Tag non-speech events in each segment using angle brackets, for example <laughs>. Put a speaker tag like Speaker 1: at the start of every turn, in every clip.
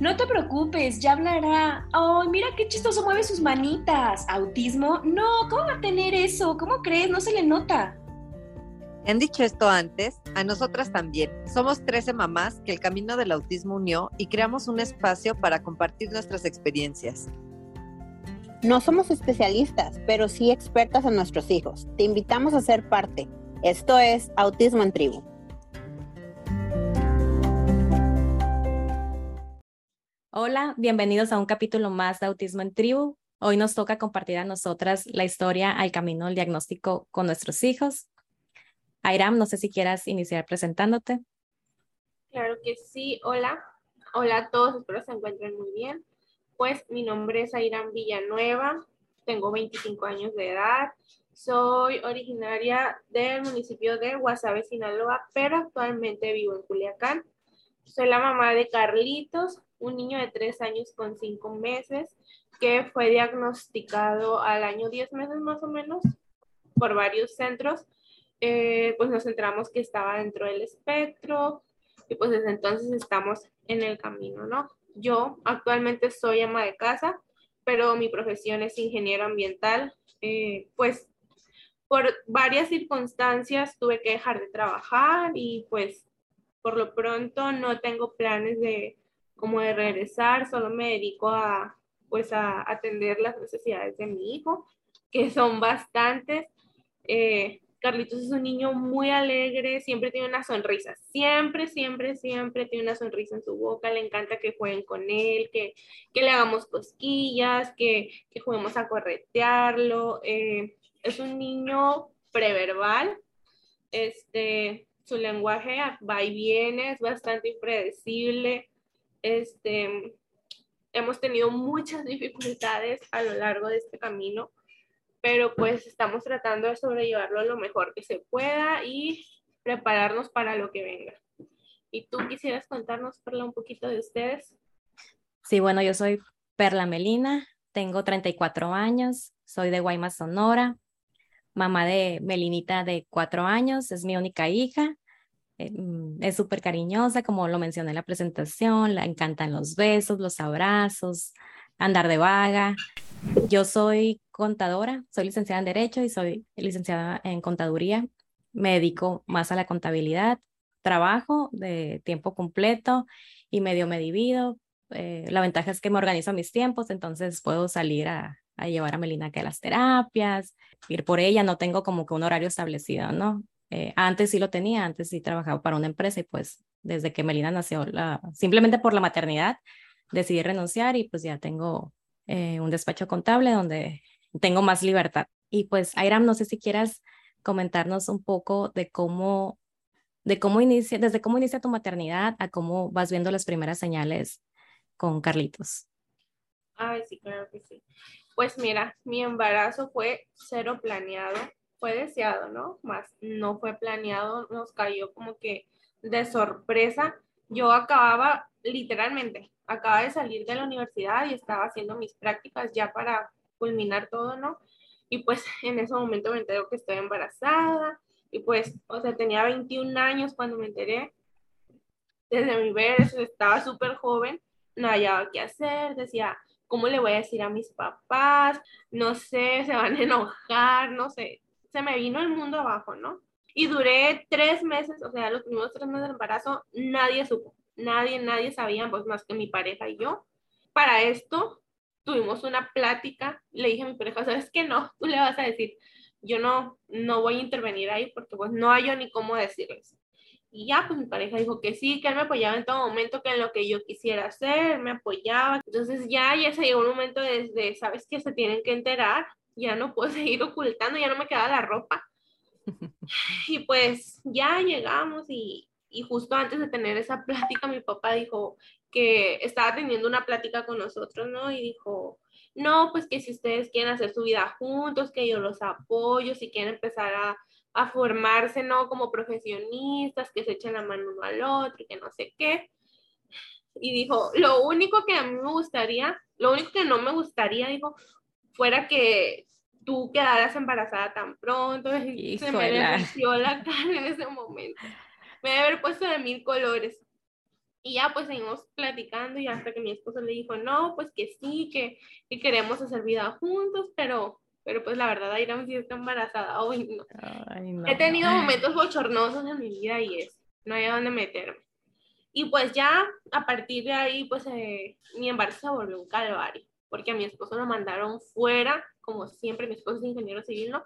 Speaker 1: No te preocupes, ya hablará. ¡Ay, mira qué chistoso mueve sus manitas! ¿Autismo? No, ¿cómo va a tener eso? ¿Cómo crees? No se le nota.
Speaker 2: Han dicho esto antes, a nosotras también. Somos 13 mamás que el camino del autismo unió y creamos un espacio para compartir nuestras experiencias.
Speaker 3: No somos especialistas, pero sí expertas en nuestros hijos. Te invitamos a ser parte. Esto es Autismo en Tribu.
Speaker 4: Hola, bienvenidos a un capítulo más de Autismo en Tribu. Hoy nos toca compartir a nosotras la historia al camino del diagnóstico con nuestros hijos. Airam, no sé si quieras iniciar presentándote.
Speaker 5: Claro que sí, hola. Hola a todos, espero se encuentren muy bien. Pues mi nombre es Airam Villanueva, tengo 25 años de edad, soy originaria del municipio de Guasave, Sinaloa, pero actualmente vivo en Culiacán. Soy la mamá de Carlitos, un niño de tres años con cinco meses que fue diagnosticado al año 10 meses más o menos por varios centros. Eh, pues nos centramos que estaba dentro del espectro y pues desde entonces estamos en el camino, ¿no? Yo actualmente soy ama de casa, pero mi profesión es ingeniero ambiental. Eh, pues por varias circunstancias tuve que dejar de trabajar y pues por lo pronto no tengo planes de como de regresar, solo me dedico a pues a atender las necesidades de mi hijo, que son bastantes. Eh, Carlitos es un niño muy alegre, siempre tiene una sonrisa, siempre, siempre, siempre tiene una sonrisa en su boca, le encanta que jueguen con él, que, que le hagamos cosquillas, que, que juguemos a corretearlo. Eh, es un niño preverbal, este, su lenguaje va y viene, es bastante impredecible, este, hemos tenido muchas dificultades a lo largo de este camino, pero pues estamos tratando de sobrellevarlo lo mejor que se pueda y prepararnos para lo que venga. ¿Y tú quisieras contarnos, Perla, un poquito de ustedes?
Speaker 4: Sí, bueno, yo soy Perla Melina, tengo 34 años, soy de Guaymas, Sonora, mamá de Melinita de 4 años, es mi única hija. Eh, mm, es súper cariñosa, como lo mencioné en la presentación, le encantan los besos, los abrazos, andar de vaga. Yo soy contadora, soy licenciada en Derecho y soy licenciada en Contaduría. Me dedico más a la contabilidad, trabajo de tiempo completo y medio me divido. Eh, la ventaja es que me organizo mis tiempos, entonces puedo salir a, llevar a Melina que a las terapias, ir por ella, no tengo como que un horario establecido, ¿no? Eh, antes sí lo tenía, antes sí trabajaba para una empresa y pues desde que Melina nació, la, simplemente por la maternidad, decidí renunciar y pues ya tengo eh, un despacho contable donde tengo más libertad. Y pues, Airam, no sé si quieras comentarnos un poco de cómo, de cómo inicia, desde cómo inicia tu maternidad a cómo vas viendo las primeras señales con Carlitos.
Speaker 5: Ay, sí, claro que sí. Pues mira, mi embarazo fue cero planeado fue deseado, ¿no? Más no fue planeado, nos cayó como que de sorpresa. Yo acababa, literalmente, acaba de salir de la universidad y estaba haciendo mis prácticas ya para culminar todo, ¿no? Y pues <laughs> en ese momento me entero que estoy embarazada y pues, o sea, tenía 21 años cuando me enteré. Desde mi ver, estaba súper joven, no hallaba qué hacer, decía, ¿cómo le voy a decir a mis papás? No sé, se van a enojar, no sé, se me vino el mundo abajo, ¿no? Y duré tres meses, o sea, los primeros tres meses del embarazo, nadie supo, nadie, nadie sabía, pues más que mi pareja y yo. Para esto tuvimos una plática, le dije a mi pareja, ¿sabes qué? No, tú le vas a decir, yo no, no voy a intervenir ahí porque pues no hay yo ni cómo decirles. Y ya, pues mi pareja dijo que sí, que él me apoyaba en todo momento, que en lo que yo quisiera hacer, me apoyaba. Entonces ya, ya se llegó un momento desde, ¿sabes que Se tienen que enterar ya no puedo <laughs> seguir ocultando, ya no me queda la ropa. <laughs> Y pues ya llegamos y, y justo antes de tener esa plática, mi papá dijo que estaba teniendo una plática con nosotros, ¿no? Y dijo, no, pues que si ustedes quieren hacer su vida juntos, que yo los apoyo, si quieren empezar a, a formarse, ¿no? Como profesionistas, que se echen la mano uno al otro y que no sé qué. Y dijo, lo único que a mí me gustaría, lo único que no me gustaría, dijo, fuera que tú quedaras embarazada tan pronto. Y se me derritió la <laughs> cara en ese momento. Me debe haber puesto de mil colores. Y ya pues seguimos platicando y hasta que mi esposo le dijo, no, pues que sí, que, que queremos hacer vida juntos, pero, pero pues la verdad, Airam sí está embarazada. hoy no.
Speaker 4: Ay, no.
Speaker 5: He tenido momentos bochornosos en mi vida y es, no hay a dónde meterme. Y pues ya a partir de ahí, pues eh, mi embarazo se volvió un calvario, porque a mi esposo lo mandaron fuera, como siempre, mi esposo es ingeniero civil, ¿no?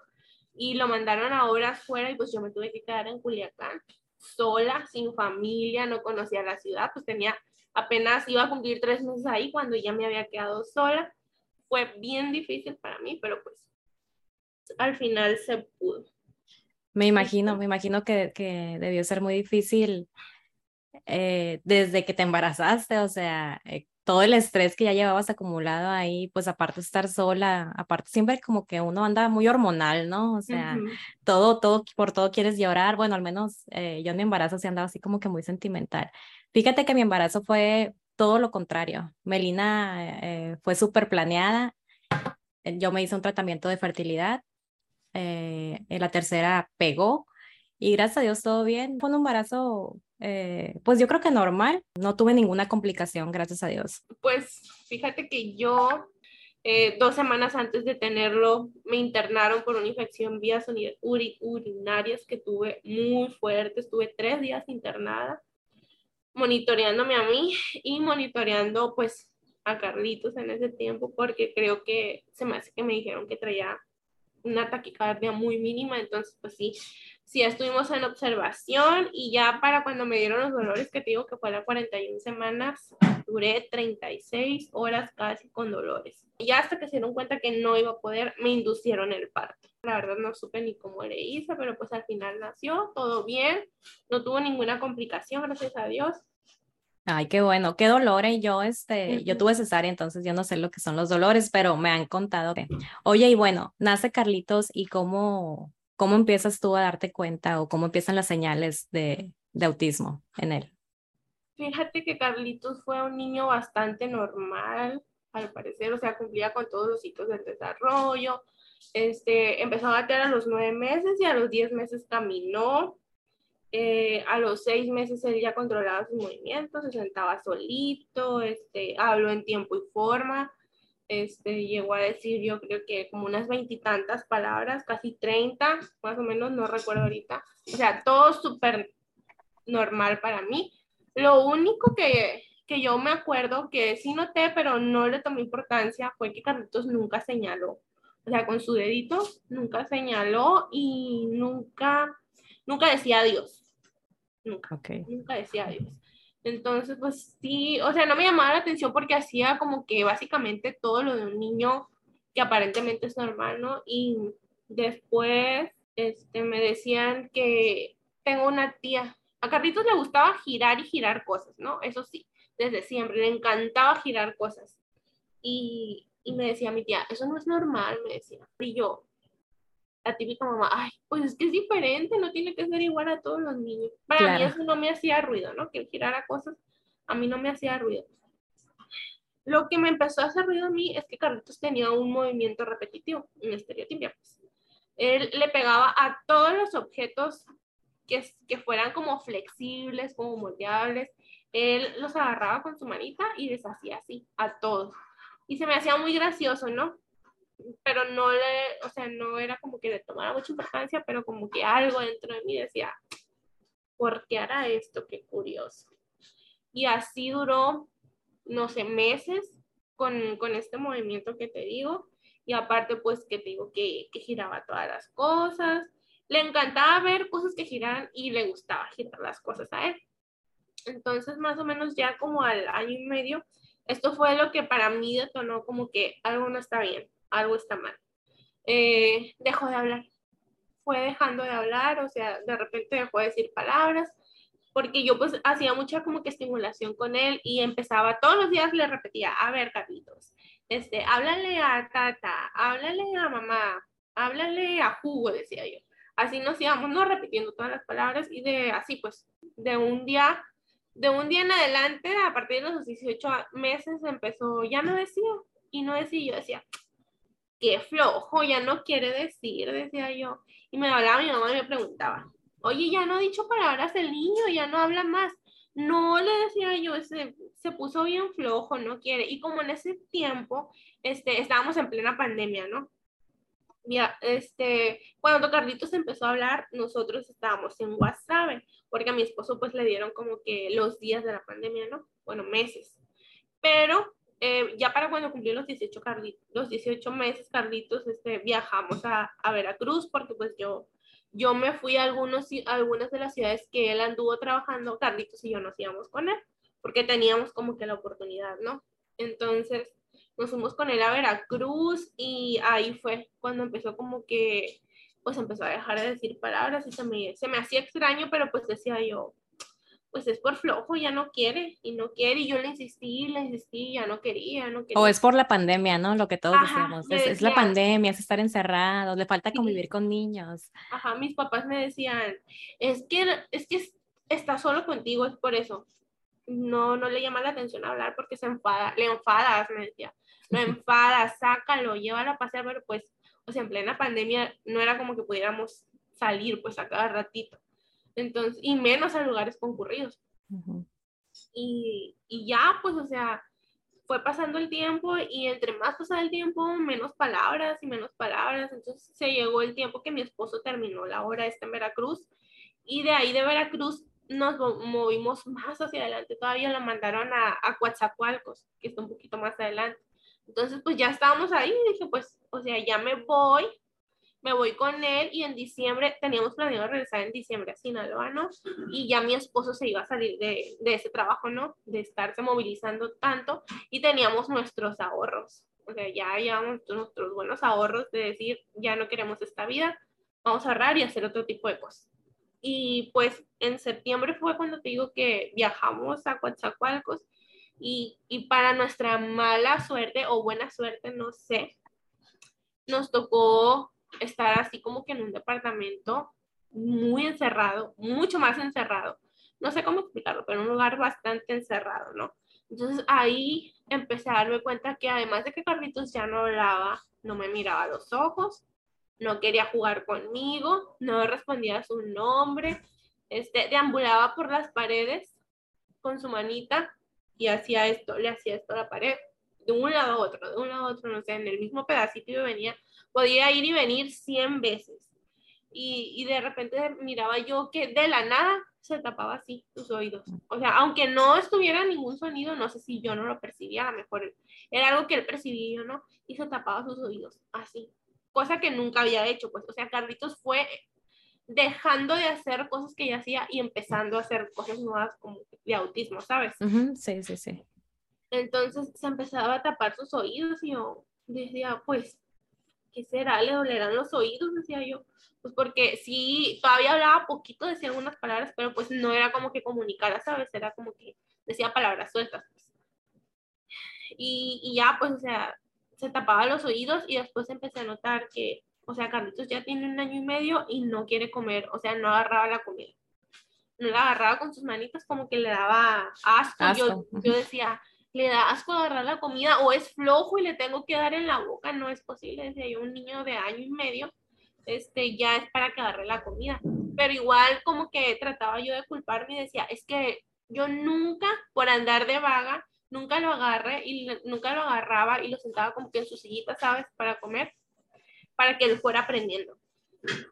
Speaker 5: Y lo mandaron a horas fuera y pues yo me tuve que quedar en Culiacán, sola, sin familia, no conocía la ciudad, pues tenía, apenas iba a cumplir tres meses ahí cuando ya me había quedado sola. Fue bien difícil para mí, pero pues al final se pudo.
Speaker 4: Me imagino, me imagino que, que debió ser muy difícil eh, desde que te embarazaste, o sea, eh, todo el estrés que ya llevabas acumulado ahí, pues aparte de estar sola, aparte siempre como que uno anda muy hormonal, ¿no? O sea,
Speaker 5: Ujú.
Speaker 4: todo, todo, por todo quieres llorar. Bueno, al menos eh, yo en mi embarazo sí andaba así como que muy sentimental. Fíjate que mi embarazo fue todo lo contrario. Melina eh, fue súper planeada. Eh, Yo me hice un tratamiento de fertilidad. eh, en la tercera pegó y gracias a Dios todo bien. Fue un embarazo, eh, pues yo creo que normal. No tuve ninguna complicación, gracias a Dios.
Speaker 5: Pues fíjate que yo, eh, dos semanas antes de tenerlo, me internaron por una infección vías uri- uri- urinarias que tuve muy fuerte. Estuve tres días internada, monitoreándome a mí y monitoreando pues a Carlitos en ese tiempo, porque creo que se me hace que me dijeron que traía una taquicardia muy mínima, entonces pues sí, sí estuvimos en observación y ya para cuando me dieron los dolores que te digo que fue a las 41 semanas, duré 36 horas casi con dolores. Y ya hasta que se dieron cuenta que no iba a poder, me inducieron el parto. La verdad no supe ni cómo le hice, pero pues al final nació, todo bien, no tuvo ninguna complicación, gracias a Dios.
Speaker 4: Ay, qué bueno, qué dolores. Yo, este, yo tuve cesárea, entonces yo no sé lo que son los dolores, pero me han contado que. Oye, y bueno, nace Carlitos y cómo, cómo empiezas tú a darte cuenta o cómo empiezan las señales de, de autismo en él.
Speaker 5: Fíjate que Carlitos fue un niño bastante normal, al parecer, o sea, cumplía con todos los hitos del desarrollo. Este, empezó a gatear a los nueve meses y a los diez meses caminó. Eh, a los seis meses él ya controlaba sus movimientos, se sentaba solito, este, habló en tiempo y forma. Este, llegó a decir, yo creo que como unas veintitantas palabras, casi treinta, más o menos, no recuerdo ahorita. O sea, todo súper normal para mí. Lo único que, que yo me acuerdo que sí noté, pero no le tomé importancia, fue que Carlitos nunca señaló. O sea, con su dedito nunca señaló y nunca, nunca decía adiós. Nunca, nunca decía adiós. Entonces, pues sí, o sea, no me llamaba la atención porque hacía como que básicamente todo lo de un niño que aparentemente es normal, ¿no? Y después este, me decían que tengo una tía. A Carlitos le gustaba girar y girar cosas, ¿no? Eso sí, desde siempre, le encantaba girar cosas. Y, y me decía mi tía, eso no es normal, me decía. Y yo, la típica mamá, ay, pues es que es diferente, no tiene que ser igual a todos los niños. Para mí eso no me hacía ruido, ¿no? Que girara cosas, a mí no me hacía ruido. Lo que me empezó a hacer ruido a mí es que Carlitos tenía un movimiento repetitivo, un estereotipia. Pues. Él le pegaba a todos los objetos que, que fueran como flexibles, como moldeables. Él los agarraba con su manita y les hacía así, a todos. Y se me hacía muy gracioso, ¿no? Pero no le, o sea, no era como que le tomara mucha importancia, pero como que algo dentro de mí decía, ¿por qué hará esto? Qué curioso. Y así duró no sé, meses con, con, este movimiento que te digo. Y aparte, pues, que te digo que, que, giraba todas las cosas. Le encantaba ver cosas que giraran y le gustaba girar las cosas a él. Entonces, más o menos ya como al año y medio, esto fue lo que para mí detonó como que algo no está bien, algo está mal. Eh, dejó de hablar. Fue dejando de hablar, o sea, de repente dejó de decir palabras porque yo pues hacía mucha como que estimulación con él y empezaba todos los días le repetía, a ver, Carlitos, este, háblale a Tata, háblale a mamá, háblale a Jugo, decía yo. Así nos íbamos, no repitiendo todas las palabras y de así pues, de un día, de un día en adelante, a partir de los 18 meses empezó, ya no decía, y no decía, yo decía, qué flojo, ya no quiere decir, decía yo. Y me hablaba mi mamá y me preguntaba, oye, ya no ha dicho palabras el niño, ya no habla más. No, le decía yo, se, se puso bien flojo, no quiere. Y como en ese tiempo, este, estábamos en plena pandemia, ¿no? Mira, este, cuando Carlitos empezó a hablar, nosotros estábamos en WhatsApp, porque a mi esposo pues le dieron como que los días de la pandemia, ¿no? Bueno, meses. Pero eh, ya para cuando cumplió los 18, Carlitos, los 18 meses, Carlitos, este, viajamos a, a Veracruz, porque pues yo, yo me fui a, algunos, algunas de las ciudades que él anduvo trabajando, Carlitos y yo nos íbamos con él, porque teníamos como que la oportunidad, ¿no? Entonces, nos fuimos con él a Veracruz y ahí fue cuando empezó como que, pues empezó a dejar de decir palabras y se me, se me hacía extraño, pero pues decía yo, pues es por flojo, ya no quiere y no quiere y yo le insistí, le insistí, ya no quería, no quería.
Speaker 4: O es por la pandemia, ¿no? Lo que todos decíamos, es, es, la pandemia, es estar encerrados, le falta convivir con niños.
Speaker 5: Ajá, mis papás me decían, es que, es que está solo contigo, es por eso. No, no le llama la atención hablar porque se enfada, le enfadas, me decía no <laughs> enfada, sácalo, llévalo a pasear, pero pues, o sea, en plena pandemia no era como que pudiéramos salir pues a cada ratito. Entonces, y menos a lugares concurridos. y, y ya, pues, o sea, fue pasando el tiempo y entre más pasaba el tiempo, menos palabras y menos palabras. Entonces se llegó el tiempo que mi esposo terminó la hora esta en Veracruz y de ahí de Veracruz nos movimos más hacia adelante. Todavía lo mandaron a, a Coatzacoalcos, que está un poquito más adelante. Entonces, pues ya estábamos ahí y dije, pues, o sea, ya me voy, me voy con él y en diciembre, teníamos planeado regresar en diciembre a Sinaloa, ¿no? Y ya mi esposo se iba a salir de, de ese trabajo, ¿no? De estarse movilizando tanto y teníamos nuestros ahorros. O sea, ya llevamos nuestros buenos ahorros de decir, ya no queremos esta vida, vamos a ahorrar y hacer otro tipo de cosas. Y pues en septiembre fue cuando te digo que viajamos a Coatzacoalcos y, y para nuestra mala suerte o buena suerte, no sé, nos tocó estar así como que en un departamento muy encerrado, mucho más encerrado. No sé cómo explicarlo, pero en un lugar bastante encerrado, ¿no? Entonces ahí empecé a darme cuenta que además de que Carlitos ya no hablaba, no me miraba a los ojos, no quería jugar conmigo, no respondía a su nombre, este, deambulaba por las paredes con su manita y hacía esto, le hacía esto a la pared, de un lado a otro, de un lado a otro, no sé, en el mismo pedacito y venía, podía ir y venir 100 veces. Y, y de repente miraba yo que de la nada se tapaba así sus oídos. O sea, aunque no estuviera ningún sonido, no sé si yo no lo percibía, a lo mejor era algo que él percibía yo no, y se tapaba sus oídos así. Cosa que nunca había hecho, pues, o sea, Carlitos fue dejando de hacer cosas que ya hacía y empezando a hacer cosas nuevas como de autismo, ¿sabes?
Speaker 4: Sí, sí, sí.
Speaker 5: Entonces se empezaba a tapar sus oídos y yo decía, pues, ¿qué será? ¿Le dolerán los oídos? Decía yo. Pues porque sí, todavía hablaba poquito, decía algunas palabras, pero pues no era como que comunicara, ¿sabes? Era como que decía palabras sueltas. Pues. Y, y ya, pues, o sea, se tapaba los oídos y después empecé a notar que o sea, Carlitos ya tiene un año y medio y no quiere comer, o sea, no agarraba la comida. No la agarraba con sus manitas como que le daba asco. Yo, yo decía, le da asco agarrar la comida o es flojo y le tengo que dar en la boca, no es posible. Decía yo, un niño de año y medio, este, ya es para que agarre la comida. Pero igual como que trataba yo de culparme y decía, es que yo nunca, por andar de vaga, nunca lo agarré y nunca lo agarraba y lo sentaba como que en su sillita, ¿sabes? Para comer para que él fuera aprendiendo.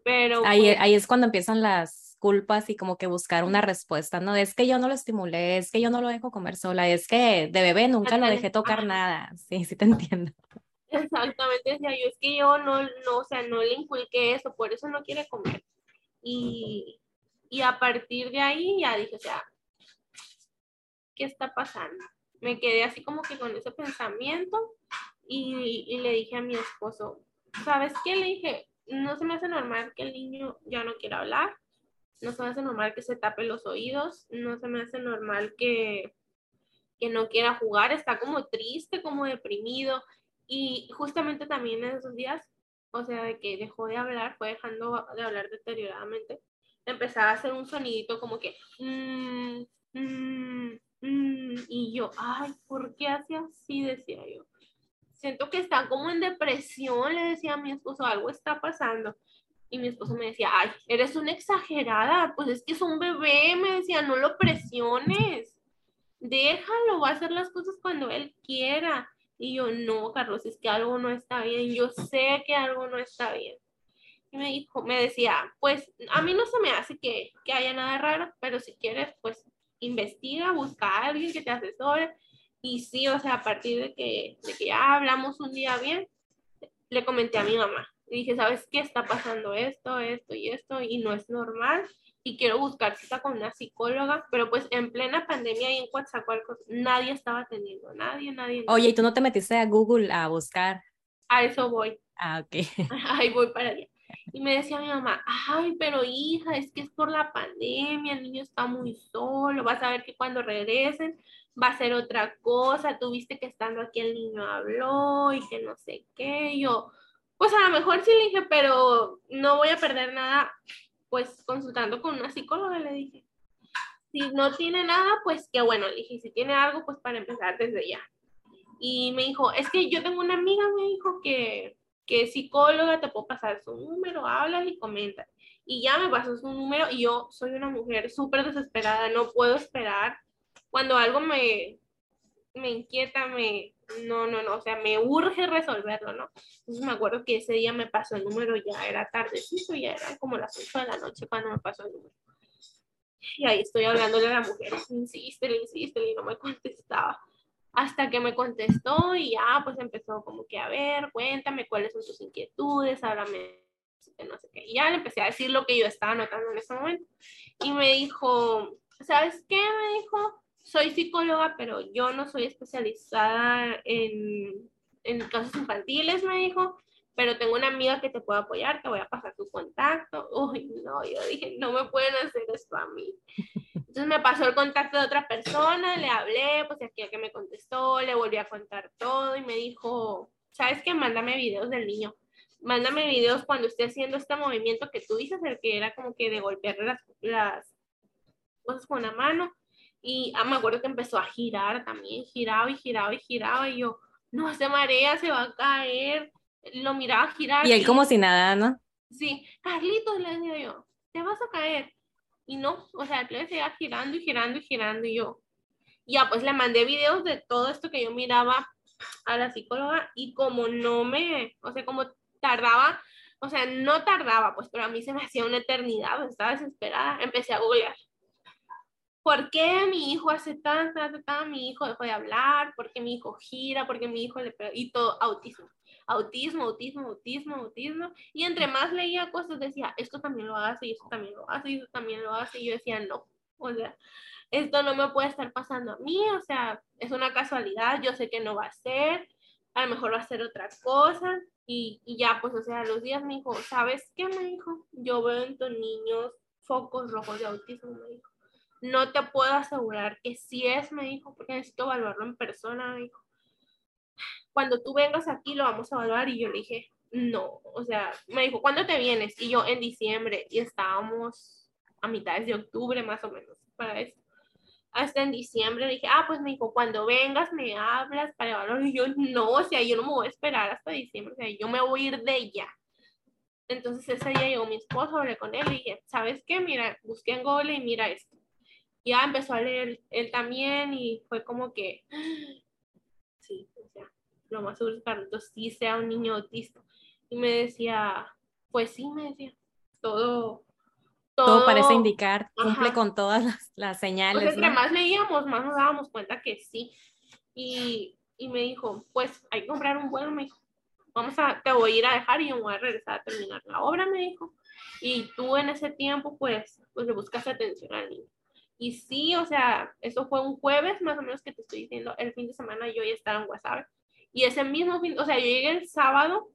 Speaker 5: Pero
Speaker 4: ahí, pues ahí es cuando empiezan las culpas y como que buscar una respuesta, ¿no? Es que yo no lo estimulé, es que yo no lo dejo comer sola, es que de bebé nunca lo dejé tocar nada. Sí, sí te entiendo. <laughs>
Speaker 5: Exactamente, decía yo, es que yo no, no, o sea, no le inculqué eso, por eso no quiere comer. Y, y a partir de ahí ya dije, o sea, ¿qué está pasando? Me quedé así como que con ese pensamiento y, y le dije a mi esposo, ¿sabes qué? Le dije, no se me hace normal que el niño ya no quiera hablar, no se me hace normal que se tape los oídos, no se me hace normal que, que no quiera jugar, está como triste, como deprimido. Y justamente también en esos días, o sea, de que dejó de hablar, fue dejando de hablar deterioradamente, empezaba a hacer un sonidito como que, mm, mm, mm", y yo, ay, ¿por qué hace así? Decía yo siento que está como en depresión, le decía a mi esposo, algo está pasando. Y mi esposo me decía, ay, eres una exagerada, pues es que es un bebé, me decía, no lo presiones, déjalo, va a hacer las cosas cuando él quiera. Y yo, no, Carlos, es que algo no está bien, yo sé que algo no está bien. Y me dijo, me decía, pues a mí no se me hace que, que haya nada raro, pero si quieres, pues investiga, busca a alguien que te asesore. Y sí, o sea, a partir de que, de que ya hablamos un día bien, le comenté a mi mamá. Y dije, ¿sabes qué? Está pasando esto, esto y esto, y no es normal. Y quiero buscar cita con una psicóloga, pero pues en plena pandemia y en Coatzacoalcos nadie estaba atendiendo, nadie, nadie.
Speaker 4: Oye, ¿y tú no te metiste a Google a buscar?
Speaker 5: A eso voy.
Speaker 4: Ah, ok. <laughs>
Speaker 5: Ahí voy para allá. Y me decía mi mamá, ay, pero hija, es que es por la pandemia, el niño está muy solo, vas a ver que cuando regresen va a ser otra cosa, tuviste que estando aquí el niño habló y que no sé qué, yo, pues a lo mejor sí le dije, pero no voy a perder nada, pues consultando con una psicóloga, le dije. Si no tiene nada, pues qué bueno, le dije, si tiene algo, pues para empezar desde ya. Y me dijo, es que yo tengo una amiga, me dijo que que psicóloga, te puedo pasar su número, hablas y comentas. Y ya me pasó su número y yo soy una mujer súper desesperada, no puedo esperar. Cuando algo me, me inquieta, me, no, no, no, o sea, me urge resolverlo, ¿no? Entonces me acuerdo que ese día me pasó el número, ya era tardecito, ya era como las 8 de la noche cuando me pasó el número. Y ahí estoy hablándole a la mujer, insiste, insiste, y no me contestaba hasta que me contestó y ya pues empezó como que a ver, cuéntame cuáles son tus inquietudes, háblame, no sé qué. Y ya le empecé a decir lo que yo estaba notando en ese momento. Y me dijo, ¿sabes qué? Me dijo, soy psicóloga, pero yo no soy especializada en, en casos infantiles, me dijo, pero tengo una amiga que te puede apoyar, te voy a pasar tu contacto. <laughs> Uy, no, yo dije, no me pueden hacer esto a mí. Entonces me pasó el contacto de otra persona, le hablé, pues aquí que me contestó, le volví a contar todo y me dijo, ¿sabes qué? Mándame videos del niño. Mándame videos cuando esté haciendo este movimiento que tú dices, el que era como que de golpear las, las cosas con la mano. Y ah, me acuerdo que empezó a girar también, giraba y giraba y giraba y yo, no, se marea, se va a caer. Lo miraba girar.
Speaker 4: Y él como si nada, ¿no?
Speaker 5: Sí, Carlitos, le decía yo, te vas a caer. Y no, o sea, le seguía girando y girando y girando y yo. Ya, pues le mandé videos de todo esto que yo miraba a la psicóloga y como no me, o sea, como tardaba, o sea, no tardaba, pues, pero a mí se me hacía una eternidad, estaba desesperada, empecé a googlear. ¿Por qué mi hijo hace tan, tan, tan, mi hijo dejó de hablar? ¿Por qué mi hijo gira? ¿Por qué mi hijo le... Y todo, autismo autismo, autismo, autismo, autismo. Y entre más leía cosas decía, esto también lo hace, y esto también lo hace, y esto también lo hace. Y yo decía, no, o sea, esto no me puede estar pasando a mí, o sea, es una casualidad, yo sé que no va a ser, a lo mejor va a ser otra cosa. Y, y ya, pues, o sea, los días me dijo, ¿sabes qué me dijo? Yo veo en tus niños focos rojos de autismo, me dijo. No te puedo asegurar que sí es, me dijo, porque necesito evaluarlo en persona, me dijo cuando tú vengas aquí lo vamos a evaluar. Y yo le dije, no, o sea, me dijo, ¿cuándo te vienes? Y yo en diciembre, y estábamos a mitad de octubre más o menos para esto. Hasta en diciembre le dije, ah, pues me dijo, cuando vengas me hablas para evaluar. Y yo, no, o sea, yo no me voy a esperar hasta diciembre, o sea, yo me voy a ir de ella. Entonces ese día llegó mi esposo, hablé con él y dije, ¿sabes qué? Mira, busqué en Google y mira esto. Ya empezó a leer él también y fue como que, <gasps> sí, o sea, lo más seguro es que Carlitos sí sea un niño autista. Y me decía, pues sí, me decía, todo.
Speaker 4: Todo, parece indicar, cumple con todas las, señales.
Speaker 5: Pues entre más leíamos, más nos dábamos cuenta que sí. Y, y, me dijo, pues hay que comprar un vuelo, me dijo. Vamos a, te voy a ir a dejar y yo voy a regresar a terminar la obra, me dijo. Y tú en ese tiempo, pues, pues le buscas atención al niño. Y sí, o sea, eso fue un jueves más o menos que te estoy diciendo, el fin de semana yo ya estaba en WhatsApp y ese mismo fin, o sea, yo llegué el sábado,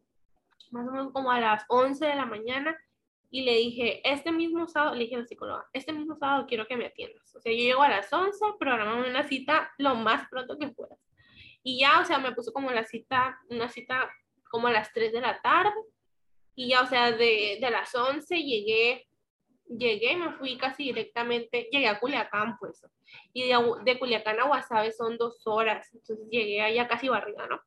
Speaker 5: más o menos como a las 11 de la mañana, y le dije, este mismo sábado, le dije a la psicóloga, este mismo sábado quiero que me atiendas. O sea, yo llego a las 11, programamos una cita lo más pronto que puedas. Y ya, o sea, me puso como la cita, una cita como a las 3 de la tarde. Y ya, o sea, de, de las 11 llegué, llegué y me fui casi directamente, llegué a Culiacán, pues y de, de Culiacán a Guasave son dos horas, entonces llegué allá casi barriga, ¿no?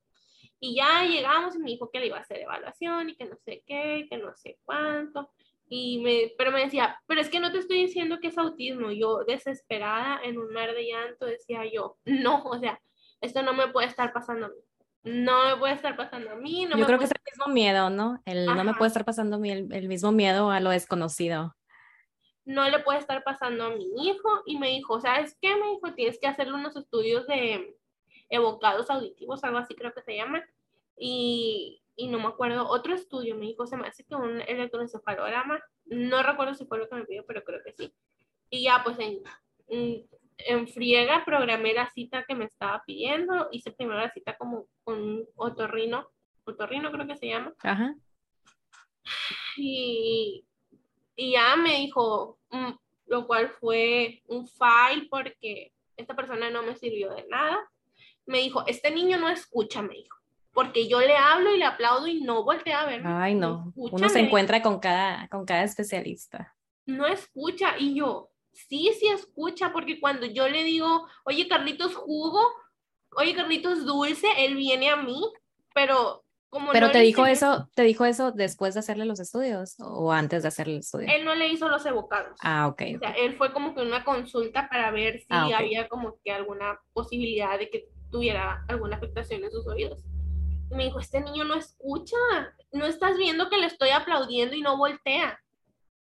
Speaker 5: Y ya llegamos y me dijo que le iba a hacer evaluación y que no sé qué, que no sé cuánto. Y me, pero me decía, pero es que no te estoy diciendo que es autismo. Yo desesperada en un mar de llanto decía yo, <laughs> no, o sea, esto no me puede estar pasando a mí. No me puede estar pasando a mí. No
Speaker 4: Yo
Speaker 5: me
Speaker 4: creo que es
Speaker 5: puede-
Speaker 4: el mismo miedo, ¿no? El no me puede estar pasando a mí el, el mismo miedo a lo desconocido.
Speaker 5: No le puede estar pasando a mi hijo. Y me dijo, ¿sabes qué? Me dijo, tienes que hacerle unos estudios de evocados auditivos, algo así creo que se llama. Y, y no me acuerdo, otro estudio me dijo, se me hace que un electroencefalograma, no recuerdo si fue lo que me pidió, pero creo que sí. Y ya, pues en, en, friega programé la cita que me estaba pidiendo, hice primero la cita como con otorrino, otorrino creo que se llama,
Speaker 4: Ajá.
Speaker 5: y, y ya me dijo, lo cual fue un fail porque esta persona no me sirvió de nada. Me dijo, este niño no escucha, me dijo, porque yo le hablo y le aplaudo y no voltea a verme.
Speaker 4: Ay, no. Uno se encuentra con cada, con cada especialista.
Speaker 5: no escucha. Y yo, sí, sí escucha, porque cuando yo le digo, oye, Carlitos, jugo, oye, Carlitos, dulce, él viene a mí, pero como
Speaker 4: Pero
Speaker 5: no
Speaker 4: te dijo eso, te dijo eso después de hacerle los estudios o antes de hacerle el estudio.
Speaker 5: él no le hizo los evocados.
Speaker 4: Ah, ok.
Speaker 5: O sea, él fue como que una consulta para ver si
Speaker 4: Ah, ok.
Speaker 5: había como que alguna posibilidad de que tuviera alguna afectación en sus oídos. Y me dijo, este niño no escucha, no estás viendo que le estoy aplaudiendo y no voltea,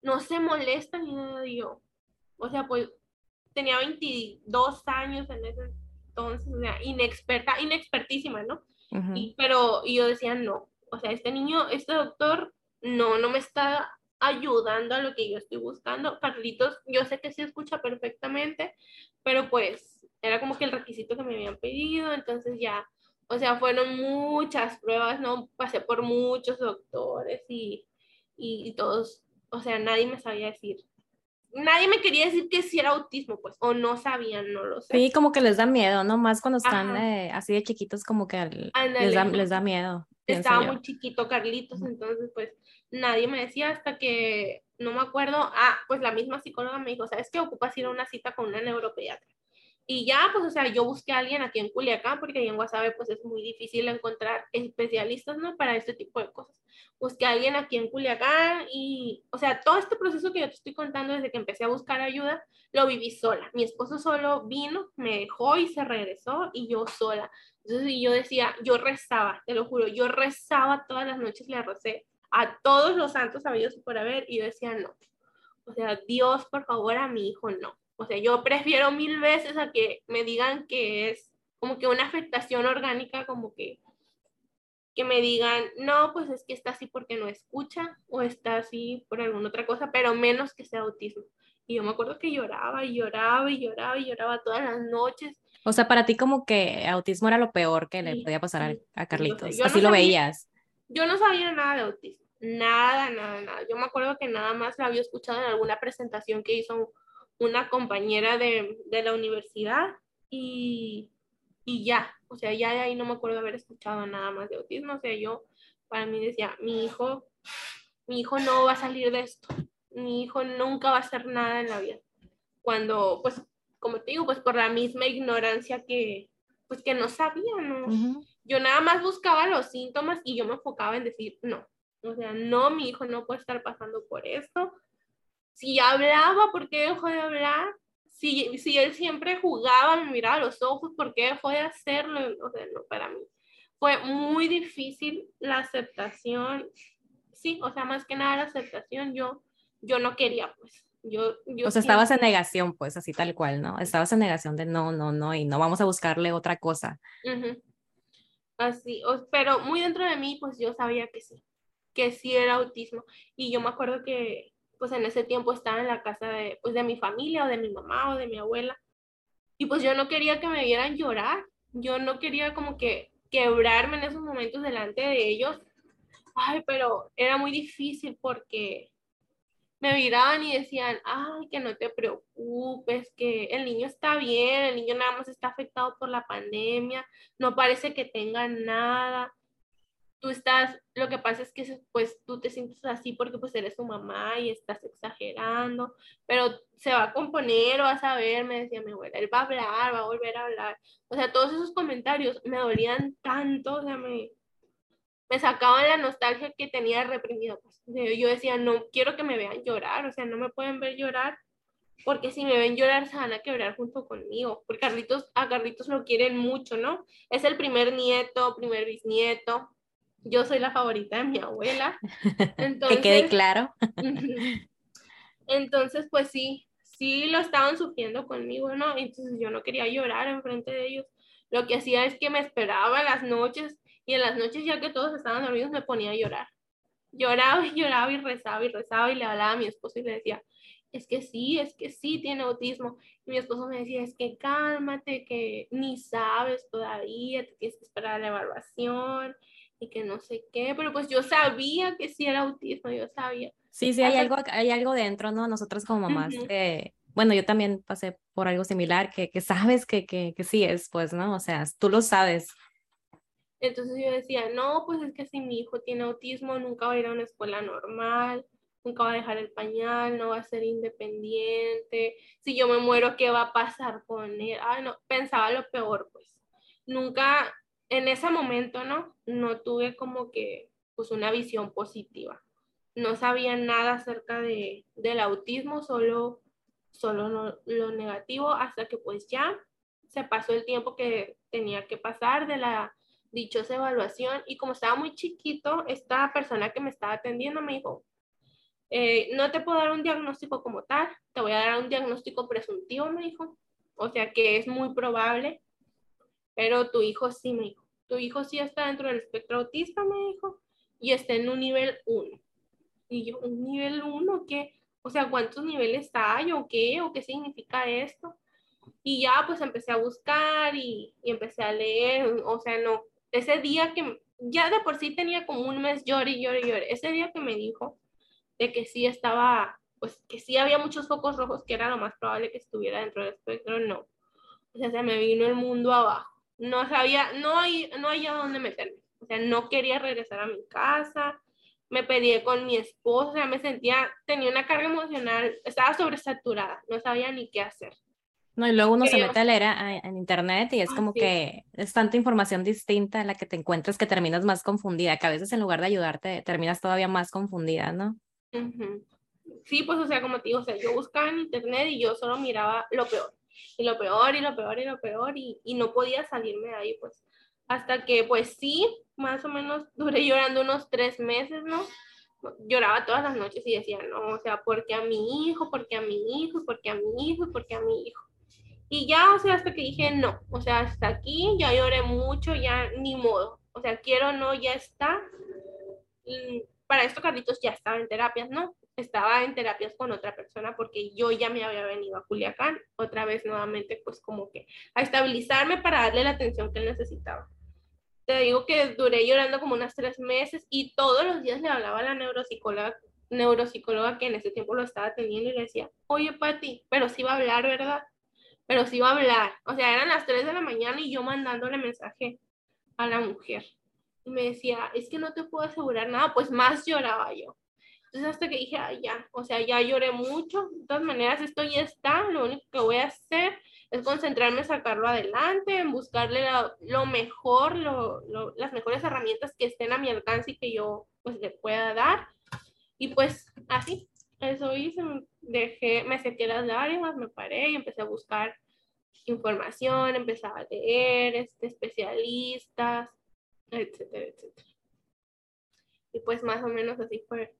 Speaker 5: no se molesta ni nada yo. O sea, pues tenía 22 años en ese entonces, o sea, inexperta, inexpertísima, ¿no? Y, pero yo decía, no, o sea, este niño, este doctor, no, no me está ayudando a lo que yo estoy buscando. Carlitos, yo sé que sí escucha perfectamente, pero pues era como que el requisito que me habían pedido, entonces ya, o sea, fueron muchas pruebas, ¿no? Pasé por muchos doctores y, y todos, o sea, nadie me sabía decir. Nadie me quería decir que sí era autismo, pues, o no sabían, no lo sé.
Speaker 4: Sí, como que les da miedo, ¿no? Más cuando están eh, así de chiquitos, como que
Speaker 5: Ándale.
Speaker 4: les da, les da miedo.
Speaker 5: estaba muy chiquito Carlitos, entonces pues nadie me decía hasta que, no me acuerdo, ah, pues la misma psicóloga me dijo, ¿sabes qué? Ocupas ir a una cita con una neuropediatra. Y ya, pues, o sea, yo busqué a alguien aquí en Culiacán, porque ahí en Guasave, pues, es muy difícil encontrar especialistas, ¿no? Para este tipo de cosas. Busqué a alguien aquí en Culiacán y, o sea, todo este proceso que yo te estoy contando desde que empecé a buscar ayuda, lo viví sola. Mi esposo solo vino, me dejó y se regresó y yo sola. Entonces yo decía, yo rezaba, te lo juro, yo rezaba todas las noches, le recé a todos los santos sabidos por haber y yo decía, no. O sea, Dios, por favor, a mi hijo no. O sea, yo prefiero mil veces a que me digan que es como que una afectación orgánica, como que que me digan, no, pues es que está así porque no escucha o está así por alguna otra cosa, pero menos que sea autismo. Y yo me acuerdo que lloraba y lloraba y lloraba y lloraba todas las noches.
Speaker 4: O sea, para ti como que autismo era lo peor que le
Speaker 5: Sí,
Speaker 4: podía pasar a-
Speaker 5: sí,
Speaker 4: a,
Speaker 5: sé.
Speaker 4: Carlitos.
Speaker 5: Yo no
Speaker 4: Así lo
Speaker 5: sabía-
Speaker 4: veías.
Speaker 5: Yo no sabía nada de autismo, nada, nada, nada. Yo me acuerdo que nada más lo había escuchado en alguna presentación que hizo una compañera de, de la universidad y, y ya, o sea, ya de ahí no me acuerdo haber escuchado nada más de autismo. O sea, yo para mí decía, mi hijo, mi hijo no va a salir de esto, mi hijo nunca va a hacer nada en la vida. Cuando, pues, como te digo, pues por la misma ignorancia que, pues que no sabía, ¿no? Yo nada más buscaba los síntomas y yo me enfocaba en decir, no, o sea, no, mi hijo no puede estar pasando por esto. Si hablaba, ¿por qué dejó de hablar? Si, si él siempre jugaba, me miraba a los ojos, ¿por qué dejó de hacerlo? O sea, no, para mí fue muy difícil la aceptación. Sí, o sea, más que nada la aceptación, yo, yo no quería, pues. Yo, yo
Speaker 4: O sea, estabas en negación, pues así tal cual, ¿no? Estabas en negación de no, no, no, y no vamos a buscarle otra cosa.
Speaker 5: Ujú. Así, o- pero muy dentro de mí, pues yo sabía que sí, que sí era autismo. Y yo me acuerdo que, pues en ese tiempo estaba en la casa de, pues, de mi familia o de mi mamá o de mi abuela. Y pues yo no quería que me vieran llorar. Yo no quería como que quebrarme en esos momentos delante de ellos. Ay, pero era muy difícil porque me miraban y decían, ay, que no te preocupes, que el niño está bien, el niño nada más está afectado por la pandemia, no parece que tenga nada. Tú estás, lo que pasa es que pues tú te sientes así porque pues eres su mamá y estás exagerando, pero se va a componer, vas a ver, me decía mi abuela, él va a hablar, va a volver a hablar. O sea, todos esos comentarios me dolían tanto, o sea, me, me sacaban la nostalgia que tenía reprimida. Pues. Yo decía, no quiero que me vean llorar, o sea, no me pueden ver llorar, porque si me ven llorar se van a quebrar junto conmigo, porque Carlitos, a Carlitos lo quieren mucho, ¿no? Es el primer nieto, primer bisnieto, yo soy la favorita de mi abuela.
Speaker 4: Entonces, <laughs> que quede claro.
Speaker 5: Entonces, pues sí, sí lo estaban sufriendo conmigo, ¿no? Entonces yo no quería llorar enfrente de ellos. Lo que hacía es que me esperaba las noches y en las noches ya que todos estaban dormidos me ponía a llorar. Lloraba y lloraba y rezaba y rezaba y le hablaba a mi esposo y le decía, es que sí, es que sí tiene autismo. Y mi esposo me decía, es que cálmate, que ni sabes todavía, te tienes que esperar la evaluación y que no sé qué, pero pues yo sabía que sí era autismo, yo sabía.
Speaker 4: Sí, sí, hay algo, hay algo dentro, ¿no? Nosotros como mamás, bueno, yo también pasé por algo similar, que, que sabes que, que, que, sí es, pues, ¿no? O sea, tú lo sabes.
Speaker 5: Entonces yo decía, no, pues es que si mi hijo tiene autismo, nunca va a ir a una escuela normal, nunca va a dejar el pañal, no va a ser independiente, si yo me muero, ¿qué va a pasar con él? Ay, no, pensaba lo peor, pues. Nunca, en ese momento, ¿no? No tuve como que, pues, una visión positiva no sabía nada acerca de, del autismo, solo, solo lo negativo, hasta que pues ya se pasó el tiempo que tenía que pasar de la dichosa evaluación y como estaba muy chiquito, esta persona que me estaba atendiendo me dijo, eh, no te puedo dar un diagnóstico como tal, te voy a dar un diagnóstico presuntivo, me dijo, o sea que es muy probable, pero tu hijo sí, me dijo, tu hijo sí está dentro del espectro autista, me dijo, y está en un nivel 1. Y yo, ¿un nivel 1 qué? O sea, ¿cuántos niveles hay o qué? ¿O qué significa esto? Y ya pues empecé a buscar y, y empecé a leer, o sea, no, ese día que ya de por sí tenía como un mes lloré, lloré, lloré, ese día que me dijo de que sí estaba, pues que sí había muchos focos rojos, que era lo más probable que estuviera dentro del espectro, no. O sea, se me vino el mundo abajo. No sabía, no hay, no había dónde meterme. O sea, no quería regresar a mi casa, me peleé con mi sea, me sentía, tenía una carga emocional, estaba sobresaturada, no sabía ni qué hacer.
Speaker 4: No, y luego uno se mete a leer en internet y es como que es tanta información distinta en la que te encuentras que terminas más confundida, que a veces en lugar de ayudarte terminas todavía más confundida, ¿no?
Speaker 5: Sí, pues o sea, como te digo, o sea, yo buscaba en internet y yo solo miraba lo peor, y lo peor, y lo peor, y lo peor, y, y no podía salirme de ahí, pues hasta que pues sí, más o menos duré llorando unos tres meses, ¿no? Lloraba todas las noches y decía, no, o sea, porque a mi hijo, porque a mi hijo, porque a mi hijo, porque a mi hijo. Y ya, o sea, hasta que dije, no, o sea, hasta aquí ya lloré mucho, ya ni modo. O sea, quiero, no, ya está. Y para esto Carlitos ya estaba en terapias, ¿no? Estaba en terapias con otra persona porque yo ya me había venido a Culiacán, otra vez nuevamente, pues como que a estabilizarme para darle la atención que él necesitaba te digo que duré llorando como unas tres meses y todos los días le hablaba a la neuropsicóloga, neuropsicóloga que en ese tiempo lo estaba teniendo y le decía, oye Pati, pero sí va a hablar, ¿verdad? Pero sí va a hablar. O sea, eran las 3 de la mañana y yo mandándole mensaje a la mujer. Y me decía, es que no te puedo asegurar nada, pues más lloraba yo. Entonces hasta que dije, ya, o sea, ya lloré mucho. De todas maneras, esto ya está. Lo único que voy a hacer es concentrarme en sacarlo adelante, en buscarle lo mejor, las mejores herramientas que estén a mi alcance y que yo pues le pueda dar. Y pues así, eso hice, dejé, me sequé las lágrimas, me paré y empecé a buscar información, empecé a leer este, especialistas, etcétera, etcétera. Y pues más o menos así fue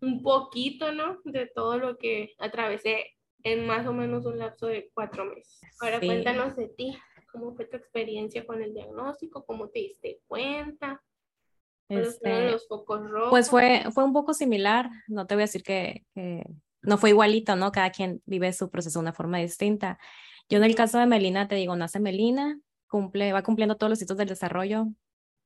Speaker 5: un poquito, ¿no? De todo lo que atravesé en más o menos un lapso de cuatro meses. Ahora cuéntanos de ti, cómo fue tu experiencia con el diagnóstico, cómo te diste cuenta. Este, los focos rojos?
Speaker 4: Pues fue, fue un poco similar, no te voy a decir que, que, no fue igualito, ¿no? Cada quien vive su proceso de una forma distinta. Yo en el caso de Melina, te digo, nace Melina, cumple, va cumpliendo todos los hitos del desarrollo,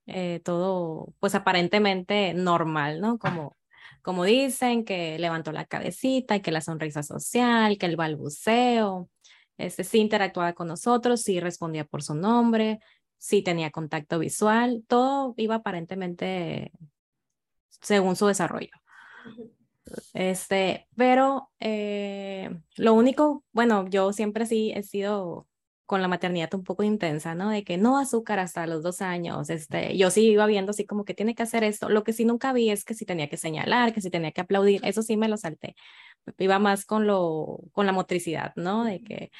Speaker 4: eh, todo pues aparentemente normal, ¿no? Como como dicen, que levantó la cabecita y que la sonrisa social, que el balbuceo, este, sí interactuaba con nosotros, sí respondía por su nombre, sí tenía contacto visual, todo iba aparentemente según su desarrollo. Este, pero eh, lo único, bueno, yo siempre sí he sido con la maternidad un poco intensa, ¿no? De que no azúcar hasta los dos años. Este, yo sí iba viendo así como que tiene que hacer esto. Lo que sí nunca vi es que si tenía que señalar, que si tenía que aplaudir. Eso sí me lo salté. Iba más con lo, con la motricidad, ¿no? De que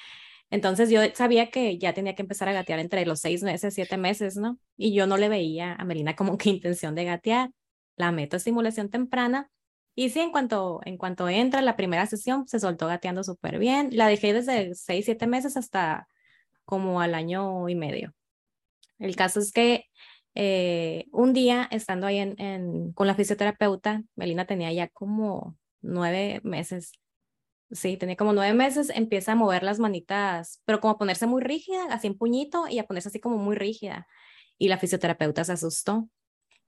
Speaker 4: entonces yo sabía que ya tenía que empezar a gatear entre los seis meses, siete meses, ¿no? Y yo no le veía a Melina como que intención de gatear. La meto a estimulación temprana y sí, en cuanto, en cuanto entra la primera sesión, se soltó gateando súper bien. La dejé desde seis, siete meses hasta como al año y medio. El caso es que eh, un día, estando ahí en, con la fisioterapeuta, Melina tenía ya como nueve meses. Sí, tenía como nueve meses, empieza a mover las manitas, pero como a ponerse muy rígida, así en puñito y a ponerse así como muy rígida. Y la fisioterapeuta se asustó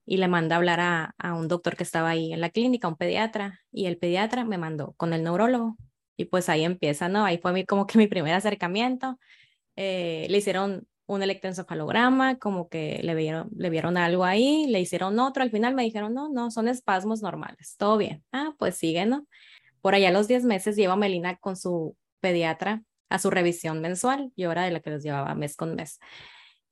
Speaker 4: y le manda a hablar a, a, un doctor que estaba ahí en la clínica, un pediatra, y el pediatra me mandó con el neurólogo. Y pues ahí empieza, ¿no? Ahí fue mi, como que mi primer acercamiento. Eh, le hicieron un electroencefalograma, como que le vieron, algo ahí, le hicieron otro, al final me dijeron, no, no, son espasmos normales, todo bien. Ah, pues sigue, ¿no? Por allá a los 10 meses lleva Melina con su pediatra a su revisión mensual, yo era de la que los llevaba mes con mes.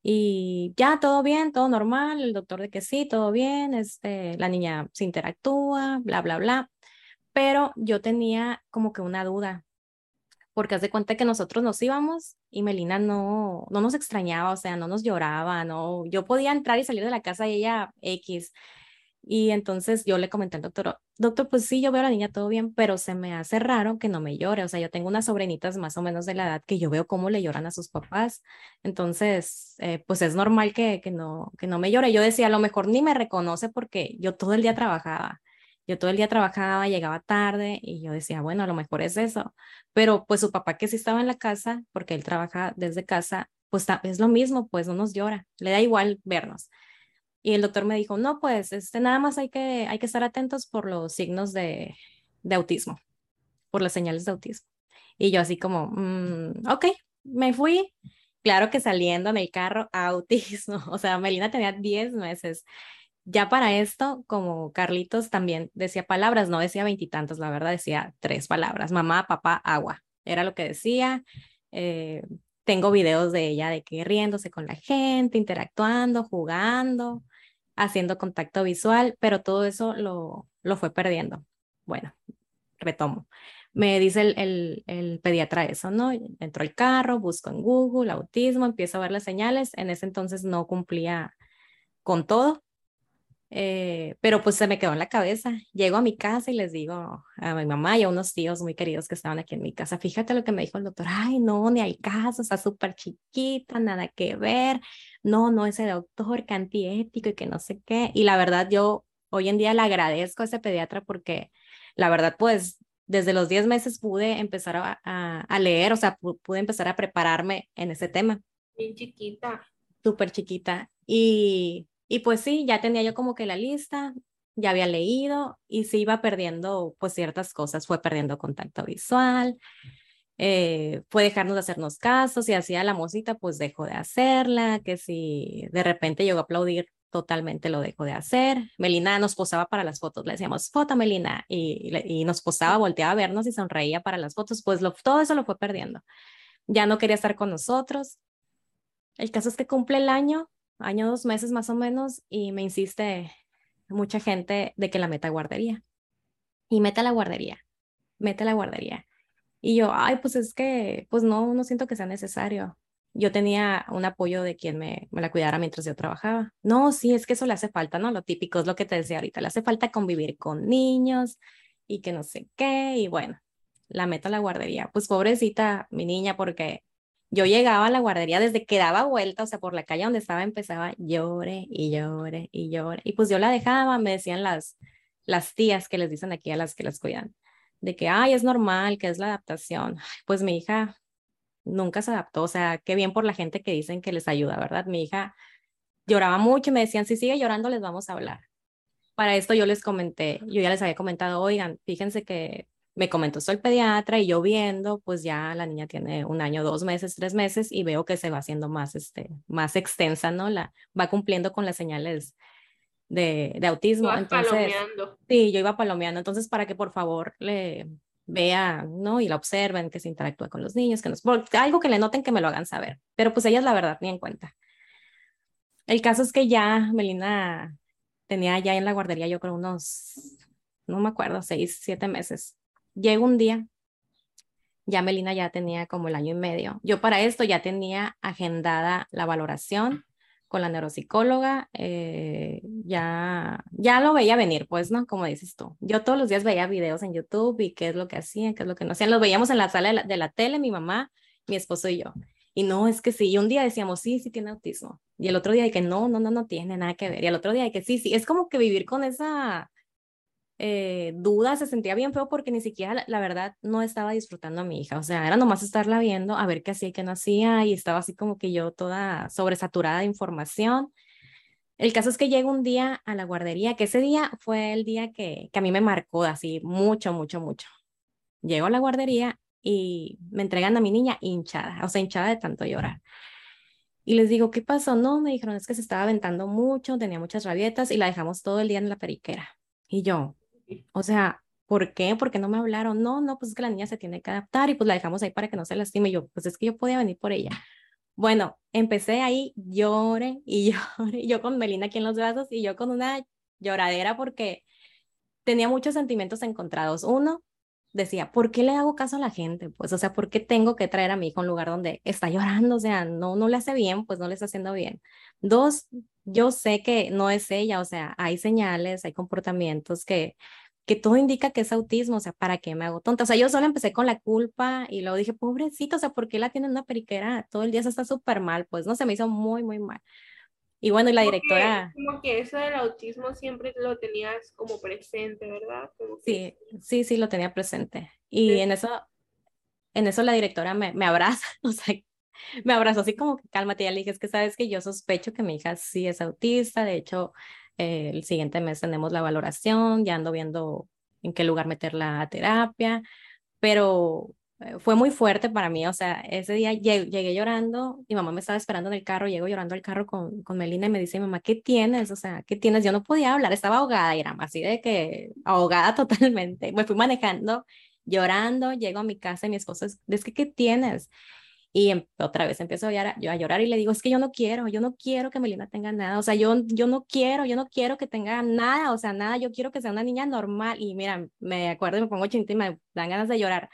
Speaker 4: Y ya todo bien, todo normal, el doctor de que sí, todo bien, este, la niña se interactúa, bla, bla, bla. Pero yo tenía como que una duda, porque haz de cuenta que nosotros nos íbamos y Melina no, no nos extrañaba, o sea, no nos lloraba, no, yo podía entrar y salir de la casa y ella X, y entonces yo le comenté al doctor, doctor, pues sí, yo veo a la niña todo bien, pero se me hace raro que no me llore. O sea, yo tengo unas sobrinitas más o menos de la edad que yo veo cómo le lloran a sus papás. Entonces, eh, pues es normal que, que, no, que no me llore. Yo decía, a lo mejor ni me reconoce porque yo todo el día trabajaba. Yo todo el día trabajaba, llegaba tarde y yo decía, bueno, a lo mejor es eso. Pero pues su papá que sí estaba en la casa, porque él trabaja desde casa, pues es lo mismo, pues no nos llora. Le da igual vernos. Y el doctor me dijo, no, pues este, nada más hay que, hay que estar atentos por los signos de, de autismo, por las señales de autismo. Y yo así como, mm, ok, me fui. Claro que saliendo en el carro, autismo. <laughs> O sea, Melina tenía 10 meses. Ya para esto, como Carlitos también decía palabras, no decía veintitantos, la verdad decía tres palabras, mamá, papá, agua. Era lo que decía. Eh, tengo videos de ella de que riéndose con la gente, interactuando, jugando haciendo contacto visual, pero todo eso lo, lo fue perdiendo. Bueno, retomo. Me dice el, el, el pediatra eso, ¿no? Entró el carro, busco en Google, autismo, empiezo a ver las señales. En ese entonces no cumplía con todo, eh, pero pues se me quedó en la cabeza. Llego a mi casa y les digo a mi mamá y a unos tíos muy queridos que estaban aquí en mi casa, fíjate lo que me dijo el doctor, ay, no, ni hay caso, está súper chiquita, nada que ver, no, no, ese doctor que antiético y que no sé qué. Y la verdad yo hoy en día le agradezco a ese pediatra porque la verdad pues desde los 10 meses pude empezar a, a, a leer, o sea, pude empezar a prepararme en ese tema.
Speaker 5: Bien chiquita.
Speaker 4: Súper chiquita. Y y pues sí, ya tenía yo como que la lista, ya había leído y se iba perdiendo pues ciertas cosas, fue perdiendo contacto visual, eh, fue dejarnos de hacernos casos, si hacía la mosita pues dejó de hacerla, que si de repente llegó a aplaudir totalmente lo dejó de hacer. Melina nos posaba para las fotos, le decíamos, foto Melina, y, y nos posaba, volteaba a vernos y sonreía para las fotos, pues lo, todo eso lo fue perdiendo. Ya no quería estar con nosotros. El caso es que cumple el año año, dos meses más o menos, y me insiste mucha gente de que la meta guardería. Y meta la guardería, mete la guardería. Y yo, ay, pues es que, pues no, no siento que sea necesario. Yo tenía un apoyo de quien me, me la cuidara mientras yo trabajaba. No, sí, es que eso le hace falta, ¿no? Lo típico es lo que te decía ahorita, le hace falta convivir con niños y que no sé qué, y bueno, la meta la guardería. Pues pobrecita mi niña, porque yo llegaba a la guardería desde que daba vuelta, o sea, por la calle donde estaba empezaba llore y llore y llore. Y pues yo la dejaba, me decían las, las tías que les dicen aquí a las que las cuidan, de que, ay, es normal, que es la adaptación. Pues mi hija nunca se adaptó, o sea, qué bien por la gente que dicen que les ayuda, ¿verdad? Mi hija lloraba mucho y me decían, si sigue llorando, les vamos a hablar. Para esto yo les comenté, yo ya les había comentado, oigan, fíjense que me comentó esto el pediatra y yo viendo, pues ya la niña tiene un año, dos meses, tres meses y veo que se va haciendo más, este, más extensa, ¿no? La, va cumpliendo con las señales de, de autismo. Entonces,
Speaker 5: palomeando.
Speaker 4: sí, yo iba palomeando. Entonces, para que por favor le, vea, ¿no? Y la observen, que se interactúa con los niños, que nos, algo que le noten que me lo hagan saber. Pero pues ellas la verdad ni en cuenta. El caso es que ya Melina tenía ya en la guardería yo creo unos, no me acuerdo, seis, siete meses. Llegó un día, ya Melina ya tenía como el año y medio. Yo para esto ya tenía agendada la valoración con la neuropsicóloga, eh, ya, ya lo veía venir, pues, ¿no? Como dices tú. Yo todos los días veía videos en YouTube y qué es lo que hacían, qué es lo que no hacían. Los veíamos en la sala de la, de la tele, mi mamá, mi esposo y yo. Y no, es que sí, y un día decíamos, sí, sí tiene autismo. Y el otro día de que no, no, no, no tiene nada que ver. Y el otro día de que sí, sí, es como que vivir con esa eh, duda se sentía bien feo porque ni siquiera, la, verdad, no estaba disfrutando a mi hija. O sea, era nomás estarla viendo, a ver qué hacía y qué no hacía. Y estaba así como que yo toda sobresaturada de información. El caso es que llego un día a la guardería, que ese día fue el día que, que a mí me marcó así mucho, mucho, mucho. Llego a la guardería y me entregan a mi niña hinchada, o sea, hinchada de tanto llorar. Y les digo, ¿qué pasó? No, me dijeron, es que se estaba aventando mucho, tenía muchas rabietas y la dejamos todo el día en la periquera. Y yo, o sea, ¿por qué? ¿Por qué no me hablaron? No, no, pues es que la niña se tiene que adaptar y pues la dejamos ahí para que no se lastime. Yo, pues es que yo podía venir por ella. Bueno, empecé ahí, llore y <laughs> llore, yo con Melina aquí en los brazos y yo con una lloradera porque tenía muchos sentimientos encontrados. Uno, decía, ¿por qué le hago caso a la gente? Pues, o sea, ¿por qué tengo que traer a mi hijo a un lugar donde está llorando? O sea, no, no le hace bien, pues no le está haciendo bien. Dos, yo sé que no es ella, o sea, hay señales, hay comportamientos que, que todo indica que es autismo, o sea, ¿para qué me hago tonta? O sea, yo solo empecé con la culpa y luego dije, pobrecito, o sea, ¿por qué la tienen una periquera? Todo el día se está súper mal, pues, no, se me hizo muy, muy mal. Y bueno, y la directora...
Speaker 5: como que eso del autismo siempre lo tenías como presente, ¿verdad?
Speaker 4: Sí, sí, sí, lo tenía presente. Y en eso, en eso la directora me, me abraza, <laughs> o sea, <laughs> me abrazó así como que cálmate, ya le dije, es que sabes que yo sospecho que mi hija sí es autista, de hecho, eh, el siguiente mes tenemos la valoración, ya ando viendo en qué lugar meterla a terapia, pero eh, fue muy fuerte para mí, o sea, ese día llegué, llorando, mi mamá me estaba esperando en el carro, llego llorando al carro con, con Melina y me dice, mamá, ¿qué tienes? O sea, ¿qué tienes? Yo no podía hablar, estaba ahogada, y era así de que ahogada <laughs> totalmente, me fui manejando, llorando, llego a mi casa y mi esposo es, es que, ¿qué tienes? Y em, otra vez empiezo a llorar, yo a llorar y le digo, es que yo no quiero, yo no quiero que Melina tenga nada, o sea, yo, yo no quiero, yo no quiero que tenga nada, o sea, nada, yo quiero que sea una niña normal. Y mira, me acuerdo me pongo chinta y me dan ganas de llorar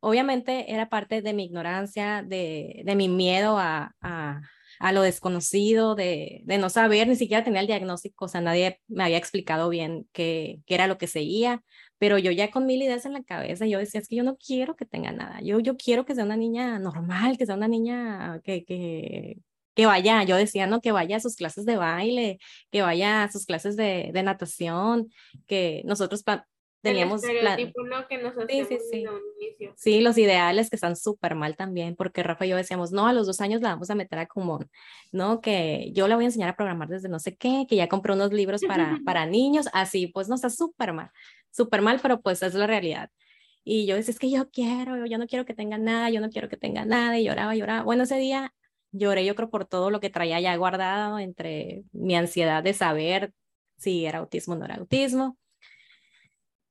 Speaker 4: obviamente era parte de mi ignorancia, de, de mi miedo a, a, a lo desconocido, de, de, no saber, ni siquiera tenía el diagnóstico, o sea, nadie me había explicado bien qué, qué era lo que seguía, pero yo ya con mil ideas en la cabeza, yo decía, es que yo no quiero que tenga nada, yo, yo quiero que sea una niña normal, que sea una niña que, que, que vaya, yo decía, ¿no? Que vaya a sus clases de baile, que vaya a sus clases de, de natación, que nosotros teníamos
Speaker 5: el que nos sí, sí, sí.
Speaker 4: sí, los ideales que están súper mal también, porque Rafa y yo decíamos, no, a los dos años la vamos a meter a común, ¿no? Que yo la voy a enseñar a programar desde no sé qué, que ya compré unos libros para, <laughs> para niños, así, pues no está súper mal, súper mal, pero pues es la realidad. Y yo decía, es que yo quiero, yo no quiero que tenga nada, yo no quiero que tenga nada, y lloraba, lloraba. Bueno, ese día lloré, yo creo, por todo lo que traía ya guardado entre mi ansiedad de saber si era autismo o no era autismo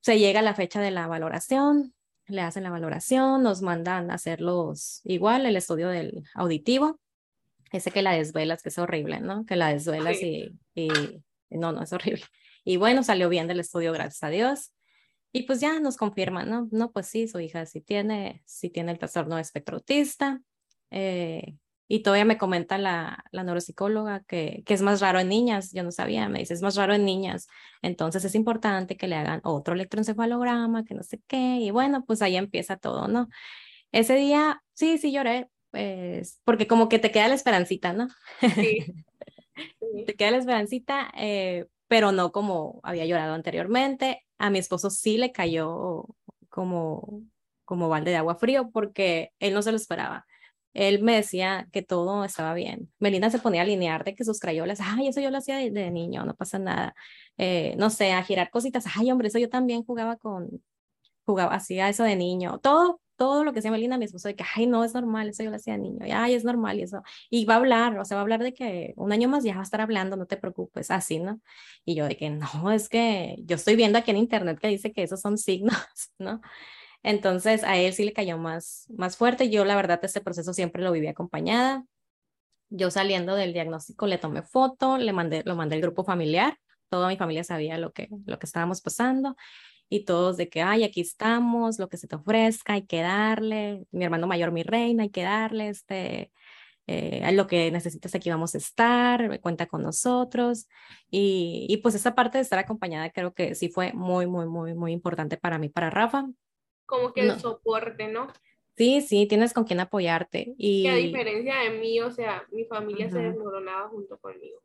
Speaker 4: se llega a la fecha de la valoración, le hacen la valoración, nos mandan a hacerlos igual, el estudio del auditivo, ese que la desvelas, que es horrible, ¿no? Que la desvelas y, y, no, no es horrible. Y bueno, salió bien del estudio, gracias a Dios. Y pues ya nos confirman, ¿no? No, pues sí, su hija sí tiene, sí tiene el trastorno espectro autista. Eh, y todavía me comenta la, la neuropsicóloga que, que, es más raro en niñas, yo no sabía, me dice, es más raro en niñas, entonces es importante que le hagan otro electroencefalograma, que no sé qué, y bueno, pues ahí empieza todo, ¿no? Ese día, sí, sí lloré, pues, porque como que te queda la esperancita, ¿no? Sí. <laughs> te queda la esperancita, eh, pero no como había llorado anteriormente. A mi esposo sí le cayó como, como balde de agua frío porque él no se lo esperaba él me decía que todo estaba bien. Melina se ponía a alinear de que sus crayolas, ay, eso yo lo hacía de, niño, no pasa nada. Eh, no sé, a girar cositas, ay, hombre, eso yo también jugaba con, jugaba, hacía eso de niño. Todo, todo lo que hacía Melina, mi esposo, de que, ay, no, es normal, eso yo lo hacía de niño, y, ay, es normal, y eso. Y va a hablar, o sea, va a hablar de que un año más ya va a estar hablando, no te preocupes, así, ¿no? Y yo de que, no, es que yo estoy viendo aquí en internet que dice que esos son signos, <laughs> ¿no? Entonces a él sí le cayó más, más fuerte. Yo la verdad este proceso siempre lo viví acompañada. Yo saliendo del diagnóstico le tomé foto, le mandé, lo mandé al grupo familiar. Toda mi familia sabía lo que, lo que estábamos pasando y todos de que, ay, aquí estamos, lo que se te ofrezca, hay que darle, mi hermano mayor, mi reina, hay que darle, este, eh, lo que necesites aquí vamos a estar, cuenta con nosotros. Y, y, pues esa parte de estar acompañada creo que sí fue muy, muy, muy, muy importante para mí, para Rafa.
Speaker 5: Como que el soporte, ¿no?
Speaker 4: Sí, sí, tienes con quién apoyarte. Y
Speaker 5: que a diferencia de mí, o sea, mi familia se desmoronaba junto conmigo.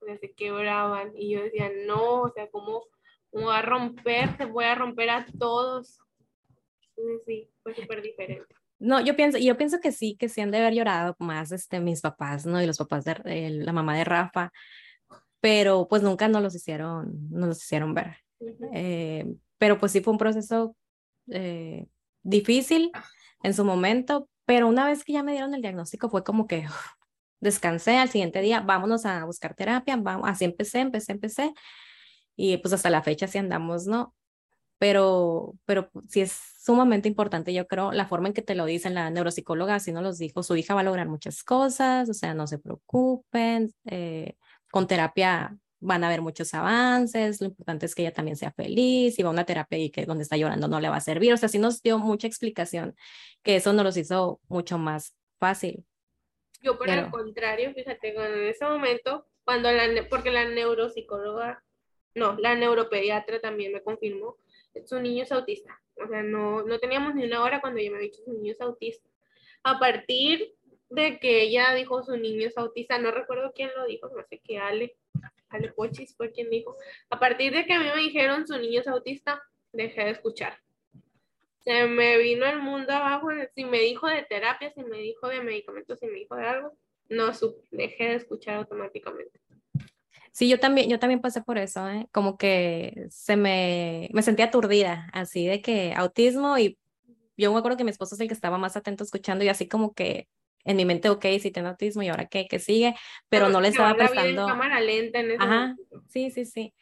Speaker 5: O sea, se quebraban y yo decía, no, o sea, ¿cómo, cómo va a romper? Se voy a romper a todos. Entonces sí, fue súper diferente.
Speaker 4: No, yo pienso, yo pienso que sí, que sí han de haber llorado más este, mis papás, ¿no? Y los papás de la mamá de Rafa, pero pues nunca nos los hicieron, nos los hicieron ver. Eh, pero pues sí fue un proceso eh, difícil en su momento, pero una vez que ya me dieron el diagnóstico fue como que descansé al siguiente día, vámonos a buscar terapia, vamos, así empecé, empecé, empecé, y pues hasta la fecha sí andamos, ¿no? Pero, pero sí es sumamente importante, yo creo, la forma en que te lo dicen la neuropsicóloga, así nos los dijo, su hija va a lograr muchas cosas, o sea, no se preocupen, eh, con terapia van a haber muchos avances, lo importante es que ella también sea feliz, si va a una terapia y que donde está llorando no le va a servir, o sea, sí nos dio mucha explicación, que eso nos los hizo mucho más fácil.
Speaker 5: Yo por el contrario, fíjate, en ese momento, cuando la, porque la neuropsicóloga, no, la neuropediatra también me confirmó, su niño es autista, o sea, no, no teníamos ni una hora cuando ella me ha dicho su niño es autista. A partir de que ella dijo su niño es autista, no recuerdo quién lo dijo, no sé qué, Ale, Ale Pochis fue quien dijo, a partir de que a mí me dijeron su niño es autista, dejé de escuchar. Se me vino el mundo abajo, si me dijo de terapia, si me dijo de medicamentos, si me dijo de algo, no dejé de escuchar automáticamente.
Speaker 4: Sí, yo también, yo también pasé por eso, ¿eh? como que se me, me sentía aturdida, así de que autismo y yo me acuerdo que mi esposo es el que estaba más atento escuchando y así como que en mi mente, ok, sí tengo autismo y ahora qué, qué sigue, pero no le estaba prestando.
Speaker 5: cámara lenta en ese
Speaker 4: Ajá, sí, sí, sí.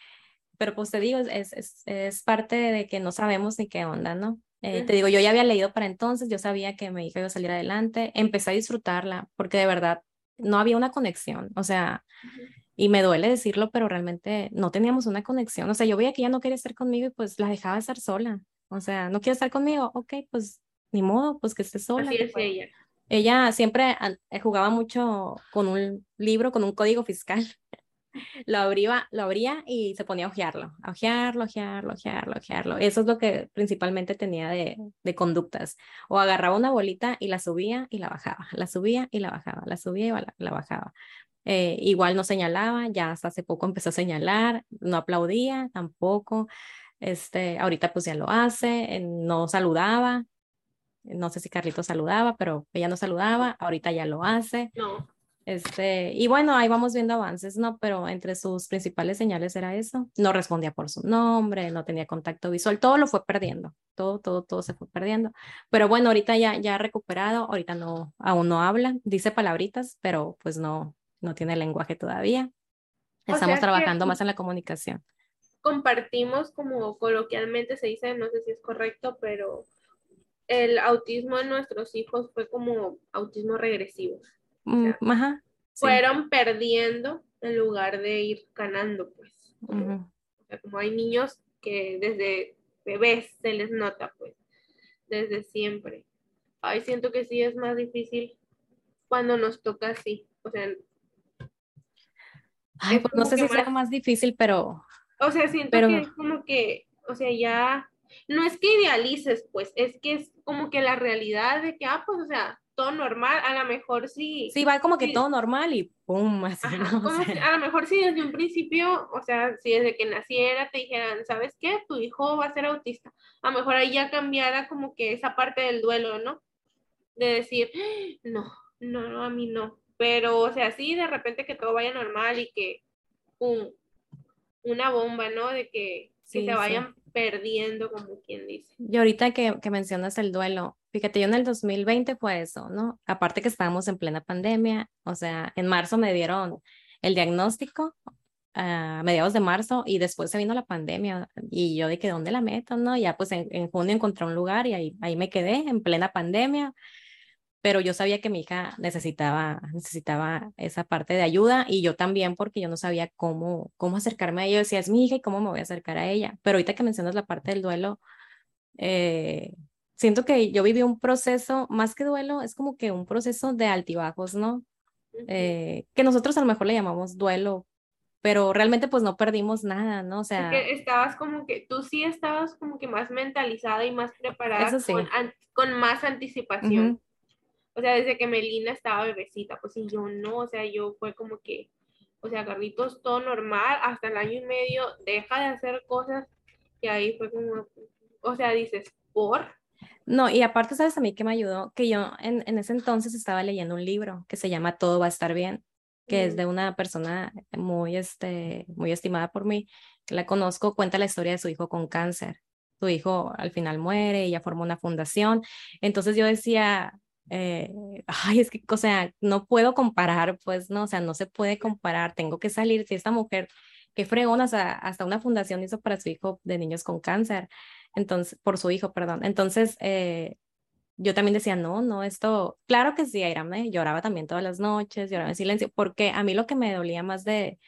Speaker 4: Pero pues te digo, es, es, es, parte de que no sabemos ni qué onda, ¿no? Eh, te digo, yo ya había leído para entonces, yo sabía que mi hija iba a salir adelante, empecé a disfrutarla porque de verdad no había una conexión, o sea, y me duele decirlo, pero realmente no teníamos una conexión, o sea, yo veía que ella no quería estar conmigo y pues la dejaba estar sola, o sea, no quiere estar conmigo, ok, pues ni modo, pues que esté sola.
Speaker 5: Así es ella.
Speaker 4: Ella siempre eh, jugaba mucho con un libro, con un código fiscal. <laughs> lo abría, lo abría y se ponía a ojearlo, a ojearlo, ojearlo, ojearlo, ojearlo. Eso es lo que principalmente tenía de, conductas. O agarraba una bolita y la subía y la bajaba, la subía y la bajaba, la subía y la, bajaba. Eh, igual no señalaba, ya hasta hace poco empezó a señalar, no aplaudía tampoco. Este, ahorita pues ya lo hace, no saludaba, no sé si Carlito saludaba, pero ella no saludaba, ahorita ya lo hace.
Speaker 5: No.
Speaker 4: Este, y bueno, ahí vamos viendo avances, ¿no? Pero entre sus principales señales era eso. No respondía por su nombre, no tenía contacto visual, todo lo fue perdiendo, todo, todo, todo se fue perdiendo. Pero bueno, ahorita ya, ya ha recuperado, ahorita no, aún no habla, dice palabritas, pero pues no, no tiene lenguaje todavía. Estamos trabajando más en la comunicación.
Speaker 5: Compartimos como coloquialmente se dice, no sé si es correcto, pero el autismo de nuestros hijos fue como autismo regresivo.
Speaker 4: Mm, ajá,
Speaker 5: Fueron perdiendo en lugar de ir ganando, pues. Como, como hay niños que desde bebés se les nota, pues, desde siempre. Ay, siento que sí es más difícil cuando nos toca así. O sea,
Speaker 4: Ay, pues no sé si sea más difícil, pero.
Speaker 5: O sea, siento que es como que, o sea, ya no es que idealices, pues, es que es como que la realidad de que, ah, pues, o sea, todo normal, a lo mejor sí.
Speaker 4: Sí, va como que todo normal y pum, <laughs> así,
Speaker 5: ¿no? a lo mejor sí desde un principio, o sea, si desde que naciera te dijeran, ¿sabes qué? Tu hijo va a ser autista. A lo mejor ahí ya cambiara como que esa parte del duelo, ¿no? De decir, no, no, no, a mí no. Pero, o sea, sí, de repente que todo vaya normal y que, pum, una bomba, ¿no? De que, se vayan perdiendo, como quien dice.
Speaker 4: Y ahorita que, que, mencionas el duelo, fíjate, yo en el 2020 fue eso, ¿no? Aparte que estábamos en plena pandemia, o sea, en marzo me dieron el diagnóstico, a mediados de marzo y después se vino la pandemia y yo de que dónde la meto, ¿no? Ya pues en, en junio encontré un lugar y ahí, ahí me quedé en plena pandemia, pero yo sabía que mi hija necesitaba, necesitaba esa parte de ayuda y yo también porque yo no sabía cómo, cómo acercarme a ella. Yo decía, es mi hija y cómo me voy a acercar a ella. Pero ahorita que mencionas la parte del duelo, eh, siento que yo viví un proceso, más que duelo, es como que un proceso de altibajos, ¿no? Eh, que nosotros a lo mejor le llamamos duelo, pero realmente pues no perdimos nada, ¿no? O sea...
Speaker 5: que estabas como que, tú sí estabas como que más mentalizada y más preparada con, con, más anticipación. O sea, desde que Melina estaba bebecita, pues y yo no, o sea, yo fue como que, o sea, Carlitos, todo normal, hasta el año y medio, deja de hacer cosas y ahí fue como, o sea, dices, ¿por?
Speaker 4: No, y aparte, ¿sabes a mí que me ayudó? Que yo en, en ese entonces estaba leyendo un libro que se llama Todo va a estar bien, que es de una persona muy, este, muy estimada por mí, que la conozco, cuenta la historia de su hijo con cáncer. Su hijo al final muere, ella formó una fundación. Entonces yo decía, eh, <laughs> ay, es que, o sea, no puedo comparar, pues, no, o sea, no se puede comparar, tengo que salir, si esta mujer, qué fregona, o sea, hasta una fundación hizo para su hijo de niños con cáncer, entonces, por su hijo, perdón, entonces, eh, yo también decía, no, no, esto, claro que sí, Aira, me lloraba también todas las noches, lloraba en silencio, porque a mí lo que me dolía más de,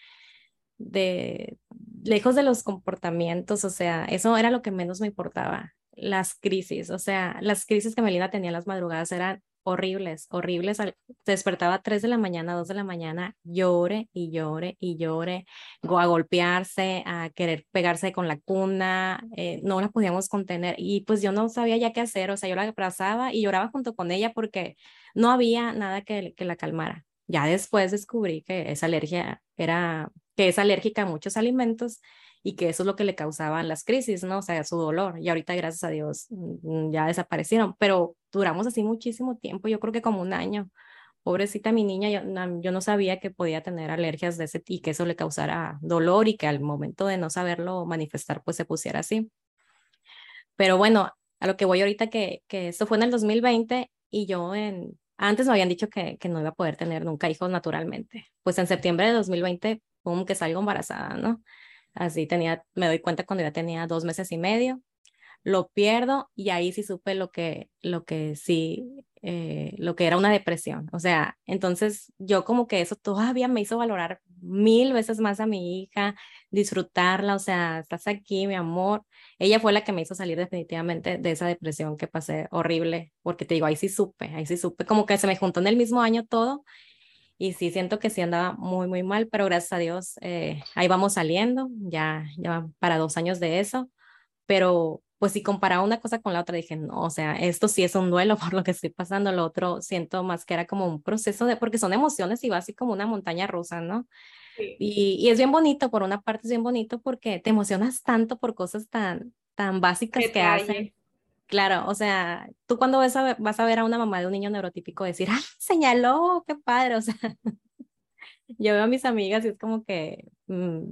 Speaker 4: de, lejos de los comportamientos, o sea, eso era lo que menos me importaba, las crisis, o sea, las crisis que Melina tenía en las madrugadas eran horribles, horribles. Despertaba a 3 de la mañana, 2 de la mañana, llore y llore y llore, a golpearse, a querer pegarse con la cuna, eh, no la podíamos contener y pues yo no sabía ya qué hacer, o sea, yo la abrazaba y lloraba junto con ella porque no había nada que, que la calmara. Ya después descubrí que esa alergia era, que es alérgica a muchos alimentos y que eso es lo que le causaban las crisis, ¿no? O sea, su dolor. Y ahorita, gracias a Dios, mm, ya desaparecieron, pero duramos así muchísimo tiempo, yo creo que como un año. Pobrecita mi niña, yo, yo no sabía que podía tener alergias de ese y que eso le causara dolor y que al momento de no saberlo manifestar, pues se pusiera así. Pero bueno, a lo que voy ahorita, que, que esto fue en el 2020 y yo en, antes me habían dicho que, que no iba a poder tener nunca hijos naturalmente. Pues en septiembre de 2020, pum, que salgo embarazada, ¿no? Así tenía, me doy cuenta cuando ya tenía dos meses y medio, lo pierdo y ahí sí supe lo que, lo que sí, eh, lo que era una depresión. O sea, entonces yo como que eso todavía me hizo valorar mil veces más a mi hija, disfrutarla, o sea, estás aquí, mi amor. Ella fue la que me hizo salir definitivamente de esa depresión que pasé horrible, porque te digo, ahí sí supe, ahí sí supe, como que se me juntó en el mismo año todo y sí siento que sí andaba muy, muy mal, pero gracias a Dios eh, ahí vamos saliendo, ya, ya para dos años de eso, pero pues si comparaba una cosa con la otra, dije, no, o sea, esto sí es un duelo <laughs> por lo que estoy pasando, lo otro siento más que era como un proceso de, porque son emociones y va así como una montaña rusa, ¿no? Y, y, es bien bonito, por una parte es bien bonito porque te emocionas tanto por cosas tan, tan básicas que hacen Claro, o sea, tú cuando vas a, ver, vas a ver a una mamá de un niño neurotípico decir, ¡ay, señaló! ¡Qué padre! O sea, <laughs> yo veo a mis amigas y es como que, mm,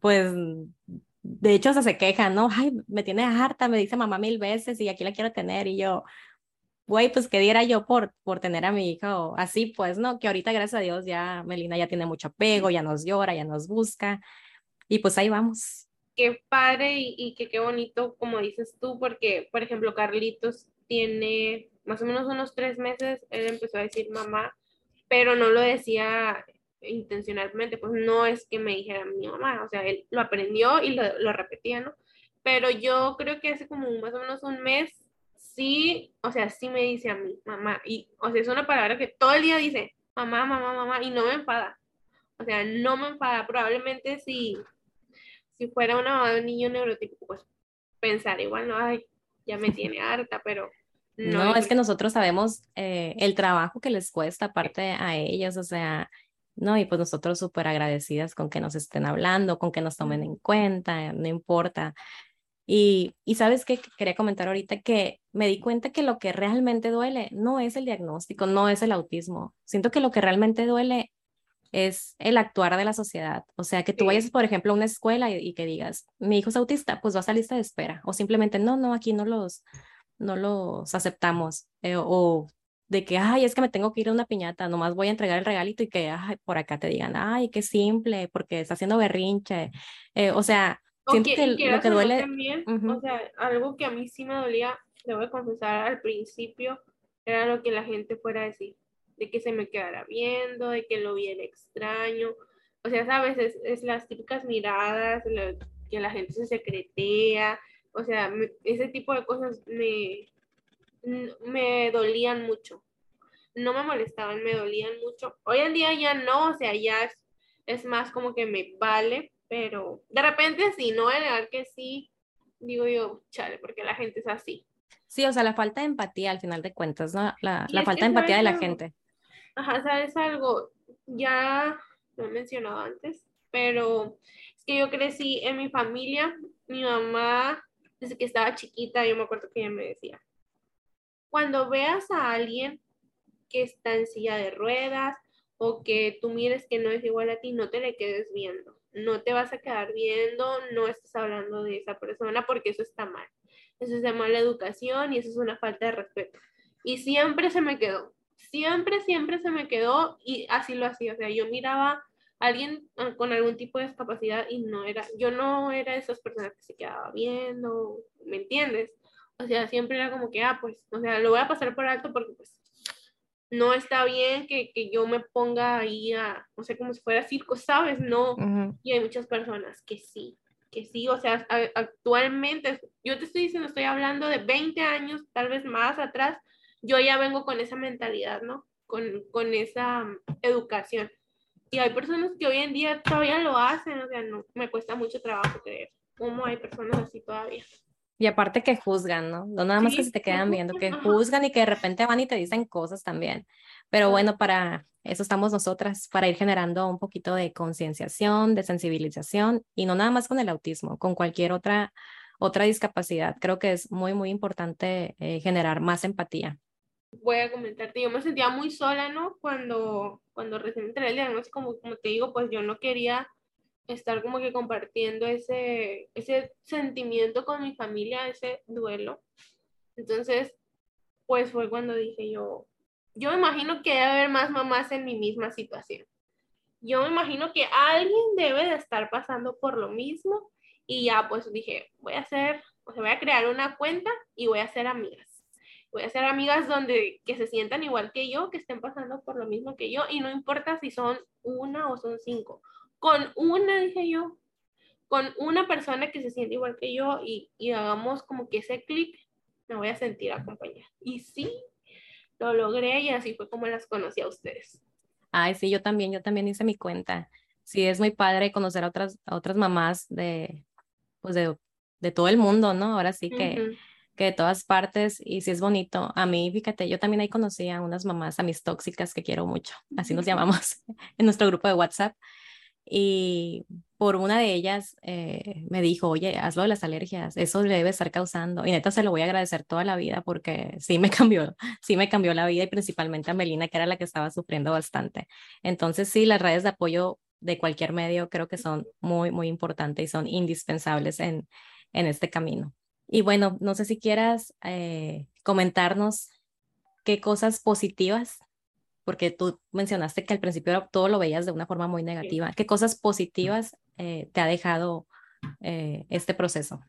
Speaker 4: pues, de hecho se, se quejan, ¿no? ¡Ay, me tiene harta! Me dice mamá mil veces y aquí la quiero tener. Y yo, güey, pues que diera yo por, por tener a mi hija o así, pues, ¿no? Que ahorita, gracias a Dios, ya Melina ya tiene mucho apego, ya nos llora, ya nos busca. Y pues ahí vamos
Speaker 5: qué padre y, que qué bonito, como dices tú, porque, por ejemplo, Carlitos tiene más o menos unos tres meses, él empezó a decir mamá, pero no lo decía intencionalmente, pues no es que me dijera mi mamá, o sea, él lo aprendió y lo, repetía, ¿no? Pero yo creo que hace como más o menos un mes, sí, o sea, sí me dice a mí, mamá, y, o sea, es una palabra que todo el día dice, mamá, mamá, mamá, y no me enfada, o sea, no me enfada, probablemente si si fuera una un niño neurotípico, pues pensar igual, no, ay, ya me tiene <laughs> harta, pero...
Speaker 4: No, es que nosotros sabemos eh, el trabajo que les cuesta aparte a ellas, o sea, no, y pues nosotros súper agradecidas con que nos estén hablando, con que nos tomen en cuenta, no importa. Y, y sabes qué, quería comentar ahorita que me di cuenta que lo que realmente duele no es el diagnóstico, no es el autismo. Siento que lo que realmente duele es el actuar de la sociedad. O sea, que tú vayas, por ejemplo, a una escuela y, que digas, mi hijo es autista, pues vas a lista de espera. O simplemente, no, no, aquí no los, no los aceptamos. Eh, o de que, ay, es que me tengo que ir a una piñata, nomás voy a entregar el regalito y que, ay, por acá te digan, ay, qué simple, porque está haciendo berrinche. Eh, o sea, siento que, lo que duele...
Speaker 5: También, O sea, algo que a mí sí me dolía, debo de confesar al principio, era lo que la gente fuera a decir, de que se me quedara viendo, de que lo viera extraño. O sea, sabes, es, es las típicas miradas, que la gente se secretea, o sea, ese tipo de cosas me, me dolían mucho. No me molestaban, me dolían mucho. Hoy en día ya no, o sea, ya es, es más como que me vale, pero de repente sí, no voy a negar que sí, digo yo, chale, porque la gente es así.
Speaker 4: Sí, o sea, la falta de empatía al final de cuentas, ¿no? La, la falta de empatía de la gente.
Speaker 5: Ajá, sabes algo, ya lo he mencionado antes, pero es que yo crecí en mi familia, mi mamá, desde que estaba chiquita, yo me acuerdo que ella me decía, cuando veas a alguien que está en silla de ruedas o que tú mires que no es igual a ti, no te le quedes viendo. No te vas a quedar viendo, no estás hablando de esa persona porque eso está mal. Eso es de mala educación y eso es una falta de respeto. Y siempre se me quedó, siempre, siempre se me quedó y así lo hacía. O sea, yo miraba a alguien ah, con algún tipo de discapacidad y no era, yo no era de esas personas que se quedaba viendo, ¿me entiendes? O sea, siempre era como que, ah, pues, o sea, lo voy a pasar por alto porque pues no está bien que, que yo me ponga ahí a, o sea, como si fuera circo, ¿sabes? No. Y hay muchas personas que sí, que sí, o sea, actualmente, yo te estoy diciendo, estoy hablando de 20 años, tal vez más atrás, yo ya vengo con esa mentalidad, ¿no? Con, con esa mm, educación. Y hay personas que hoy en día todavía lo hacen, o sea, no, me cuesta mucho trabajo creer cómo hay personas así todavía.
Speaker 4: Y aparte que juzgan, ¿no? No nada más que se te quedan viendo, que juzgan y que de repente van y te dicen cosas también. Pero bueno, para eso estamos nosotras, para ir generando un poquito de concienciación, de sensibilización y no nada más con el autismo, con cualquier otra, otra discapacidad. Creo que es muy, muy importante eh, generar más empatía.
Speaker 5: Voy a comentarte, yo me sentía muy sola, ¿no? Cuando, cuando recién entré el diagnóstico, como, como te digo, pues yo no quería estar como que compartiendo ese, ese sentimiento con mi familia, ese duelo. Entonces, pues fue cuando dije yo, yo me imagino que debe haber más mamás en mi misma situación. Yo me imagino que alguien debe de estar pasando por lo mismo y ya pues dije, voy a hacer, o sea, voy a crear una cuenta y voy a hacer amigas. Voy a hacer amigas donde que se sientan igual que yo, que estén pasando por lo mismo que yo y no importa si son una o son cinco con una, dije yo, con una persona que se siente igual que yo y, hagamos como que ese clic, me voy a sentir acompañada. Y sí, lo logré y así fue como las conocí a ustedes.
Speaker 4: Ay, sí, yo también, yo también hice mi cuenta. Sí, es muy padre conocer a otras, otras mamás de, pues de, de todo el mundo, ¿no? Ahora sí que, que de todas partes y sí es bonito. A mí, fíjate, yo también ahí conocí a unas mamás, a mis tóxicas que quiero mucho, así nos llamamos <laughs> en nuestro grupo de WhatsApp. Y por una de ellas eh, me dijo, oye, hazlo de las alergias, eso le debe estar causando. Y neta se lo voy a agradecer toda la vida porque sí me <laughs> cambió, sí me cambió la vida y principalmente a Melina, que era la que estaba sufriendo bastante. Entonces sí, las redes de apoyo de cualquier medio creo que son muy, muy importantes y son indispensables en, en este camino. Y bueno, no sé si quieras eh, comentarnos qué cosas positivas porque tú mencionaste que al principio todo lo veías de una forma muy negativa. ¿Qué cosas positivas eh, te ha dejado eh, este proceso?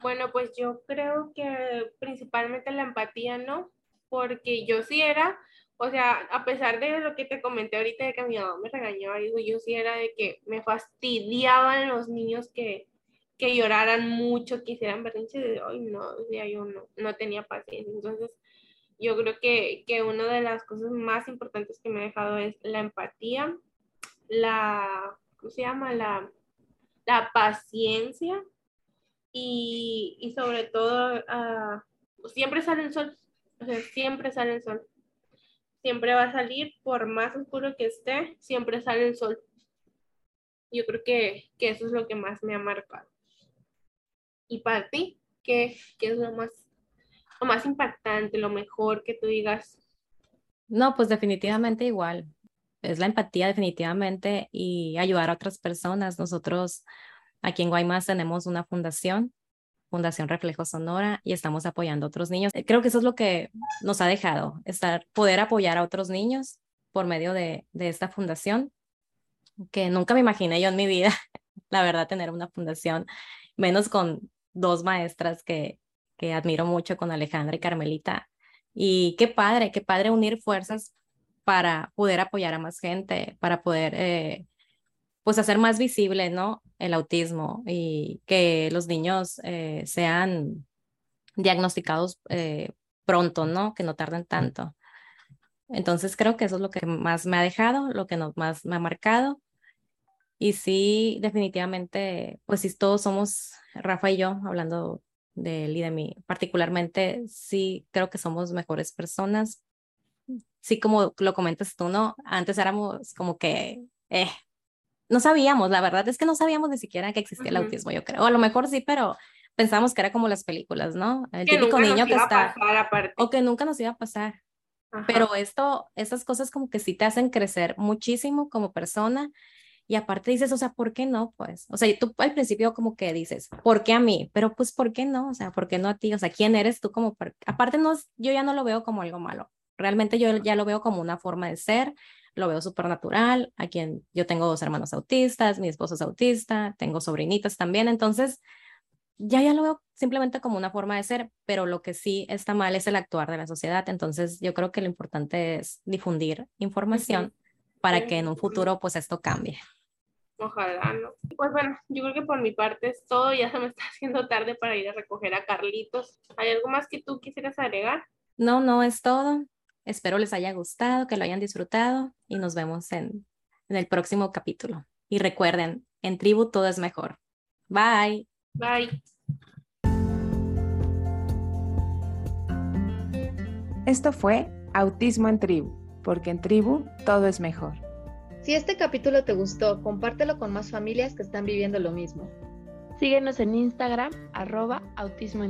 Speaker 5: Bueno, pues yo creo que principalmente la empatía, ¿no? Porque yo sí era, o sea, a pesar de lo que te comenté ahorita de que mi mamá me regañaba, digo, yo sí era de que me fastidiaban los niños que, que lloraran mucho, que hicieran de, ay, no, yo no, no tenía paciencia. Entonces, yo creo que, que una de las cosas más importantes que me ha dejado es la empatía, la, ¿cómo se llama? La, la paciencia y, y sobre todo, uh, siempre sale el sol, o sea, siempre sale el sol. Siempre va a salir, por más oscuro que esté, siempre sale el sol. Yo creo que, que eso es lo que más me ha marcado. ¿Y para ti? ¿Qué, qué es lo más lo más impactante, lo mejor que tú digas?
Speaker 4: No, pues definitivamente igual. Es la empatía definitivamente y ayudar a otras personas. Nosotros aquí en Guaymas tenemos una fundación Fundación Reflejo Sonora y estamos apoyando a otros niños. Creo que eso es lo que nos ha dejado, estar, poder apoyar a otros niños por medio de, de esta fundación, que nunca me imaginé yo en mi vida, <laughs> la verdad, tener una fundación, menos con dos maestras que, que admiro mucho, con Alejandra y Carmelita. Y qué padre, qué padre unir fuerzas para poder apoyar a más gente, para poder eh, pues hacer más visible, ¿no? El autismo y que los niños eh, sean diagnosticados eh, pronto, ¿no? Que no tarden tanto. Entonces creo que eso es lo que más me ha dejado, lo que más me ha marcado. Y sí, definitivamente, pues si todos somos, Rafa y yo, hablando de él y de mí, particularmente, sí creo que somos mejores personas. Sí, como lo comentas tú, ¿no? Antes éramos como que, eh, no sabíamos, la verdad es que no sabíamos ni siquiera que existía el autismo, yo creo. O a lo mejor sí, pero pensamos que era como las películas, ¿no? El típico niño que está... o que nunca nos iba a pasar. Pero esto, esas cosas como que sí te hacen crecer muchísimo como persona. Y aparte dices, o sea, ¿por qué no? Pues, o sea, tú al principio como que dices, ¿por qué a mí? Pero pues, ¿por qué no? O sea, ¿por qué no a ti? O sea, ¿quién eres tú como? Aparte, no, yo ya no lo veo como algo malo. Realmente yo ya lo veo como una forma de ser lo veo súper natural, a quien yo tengo dos hermanos autistas, mi esposo es autista, tengo sobrinitas también, entonces ya ya lo veo simplemente como una forma de ser, pero lo que sí está mal es el actuar de la sociedad, entonces yo creo que lo importante es difundir información para que en un futuro pues esto cambie.
Speaker 5: Ojalá, ¿no? Pues bueno, yo creo que por mi parte es todo, ya se me está <laughs> haciendo tarde para ir a recoger a Carlitos. ¿Hay algo más que tú quisieras agregar?
Speaker 4: No, no es todo. Espero les haya gustado, que lo hayan disfrutado y nos vemos en, en el próximo capítulo. Y recuerden, en tribu todo es mejor. Bye.
Speaker 5: Bye.
Speaker 6: Esto fue Autismo en Tribu, porque en tribu todo es mejor.
Speaker 7: Si este capítulo te gustó, compártelo con más familias que están viviendo lo mismo.
Speaker 8: Síguenos en Instagram, arroba autismo.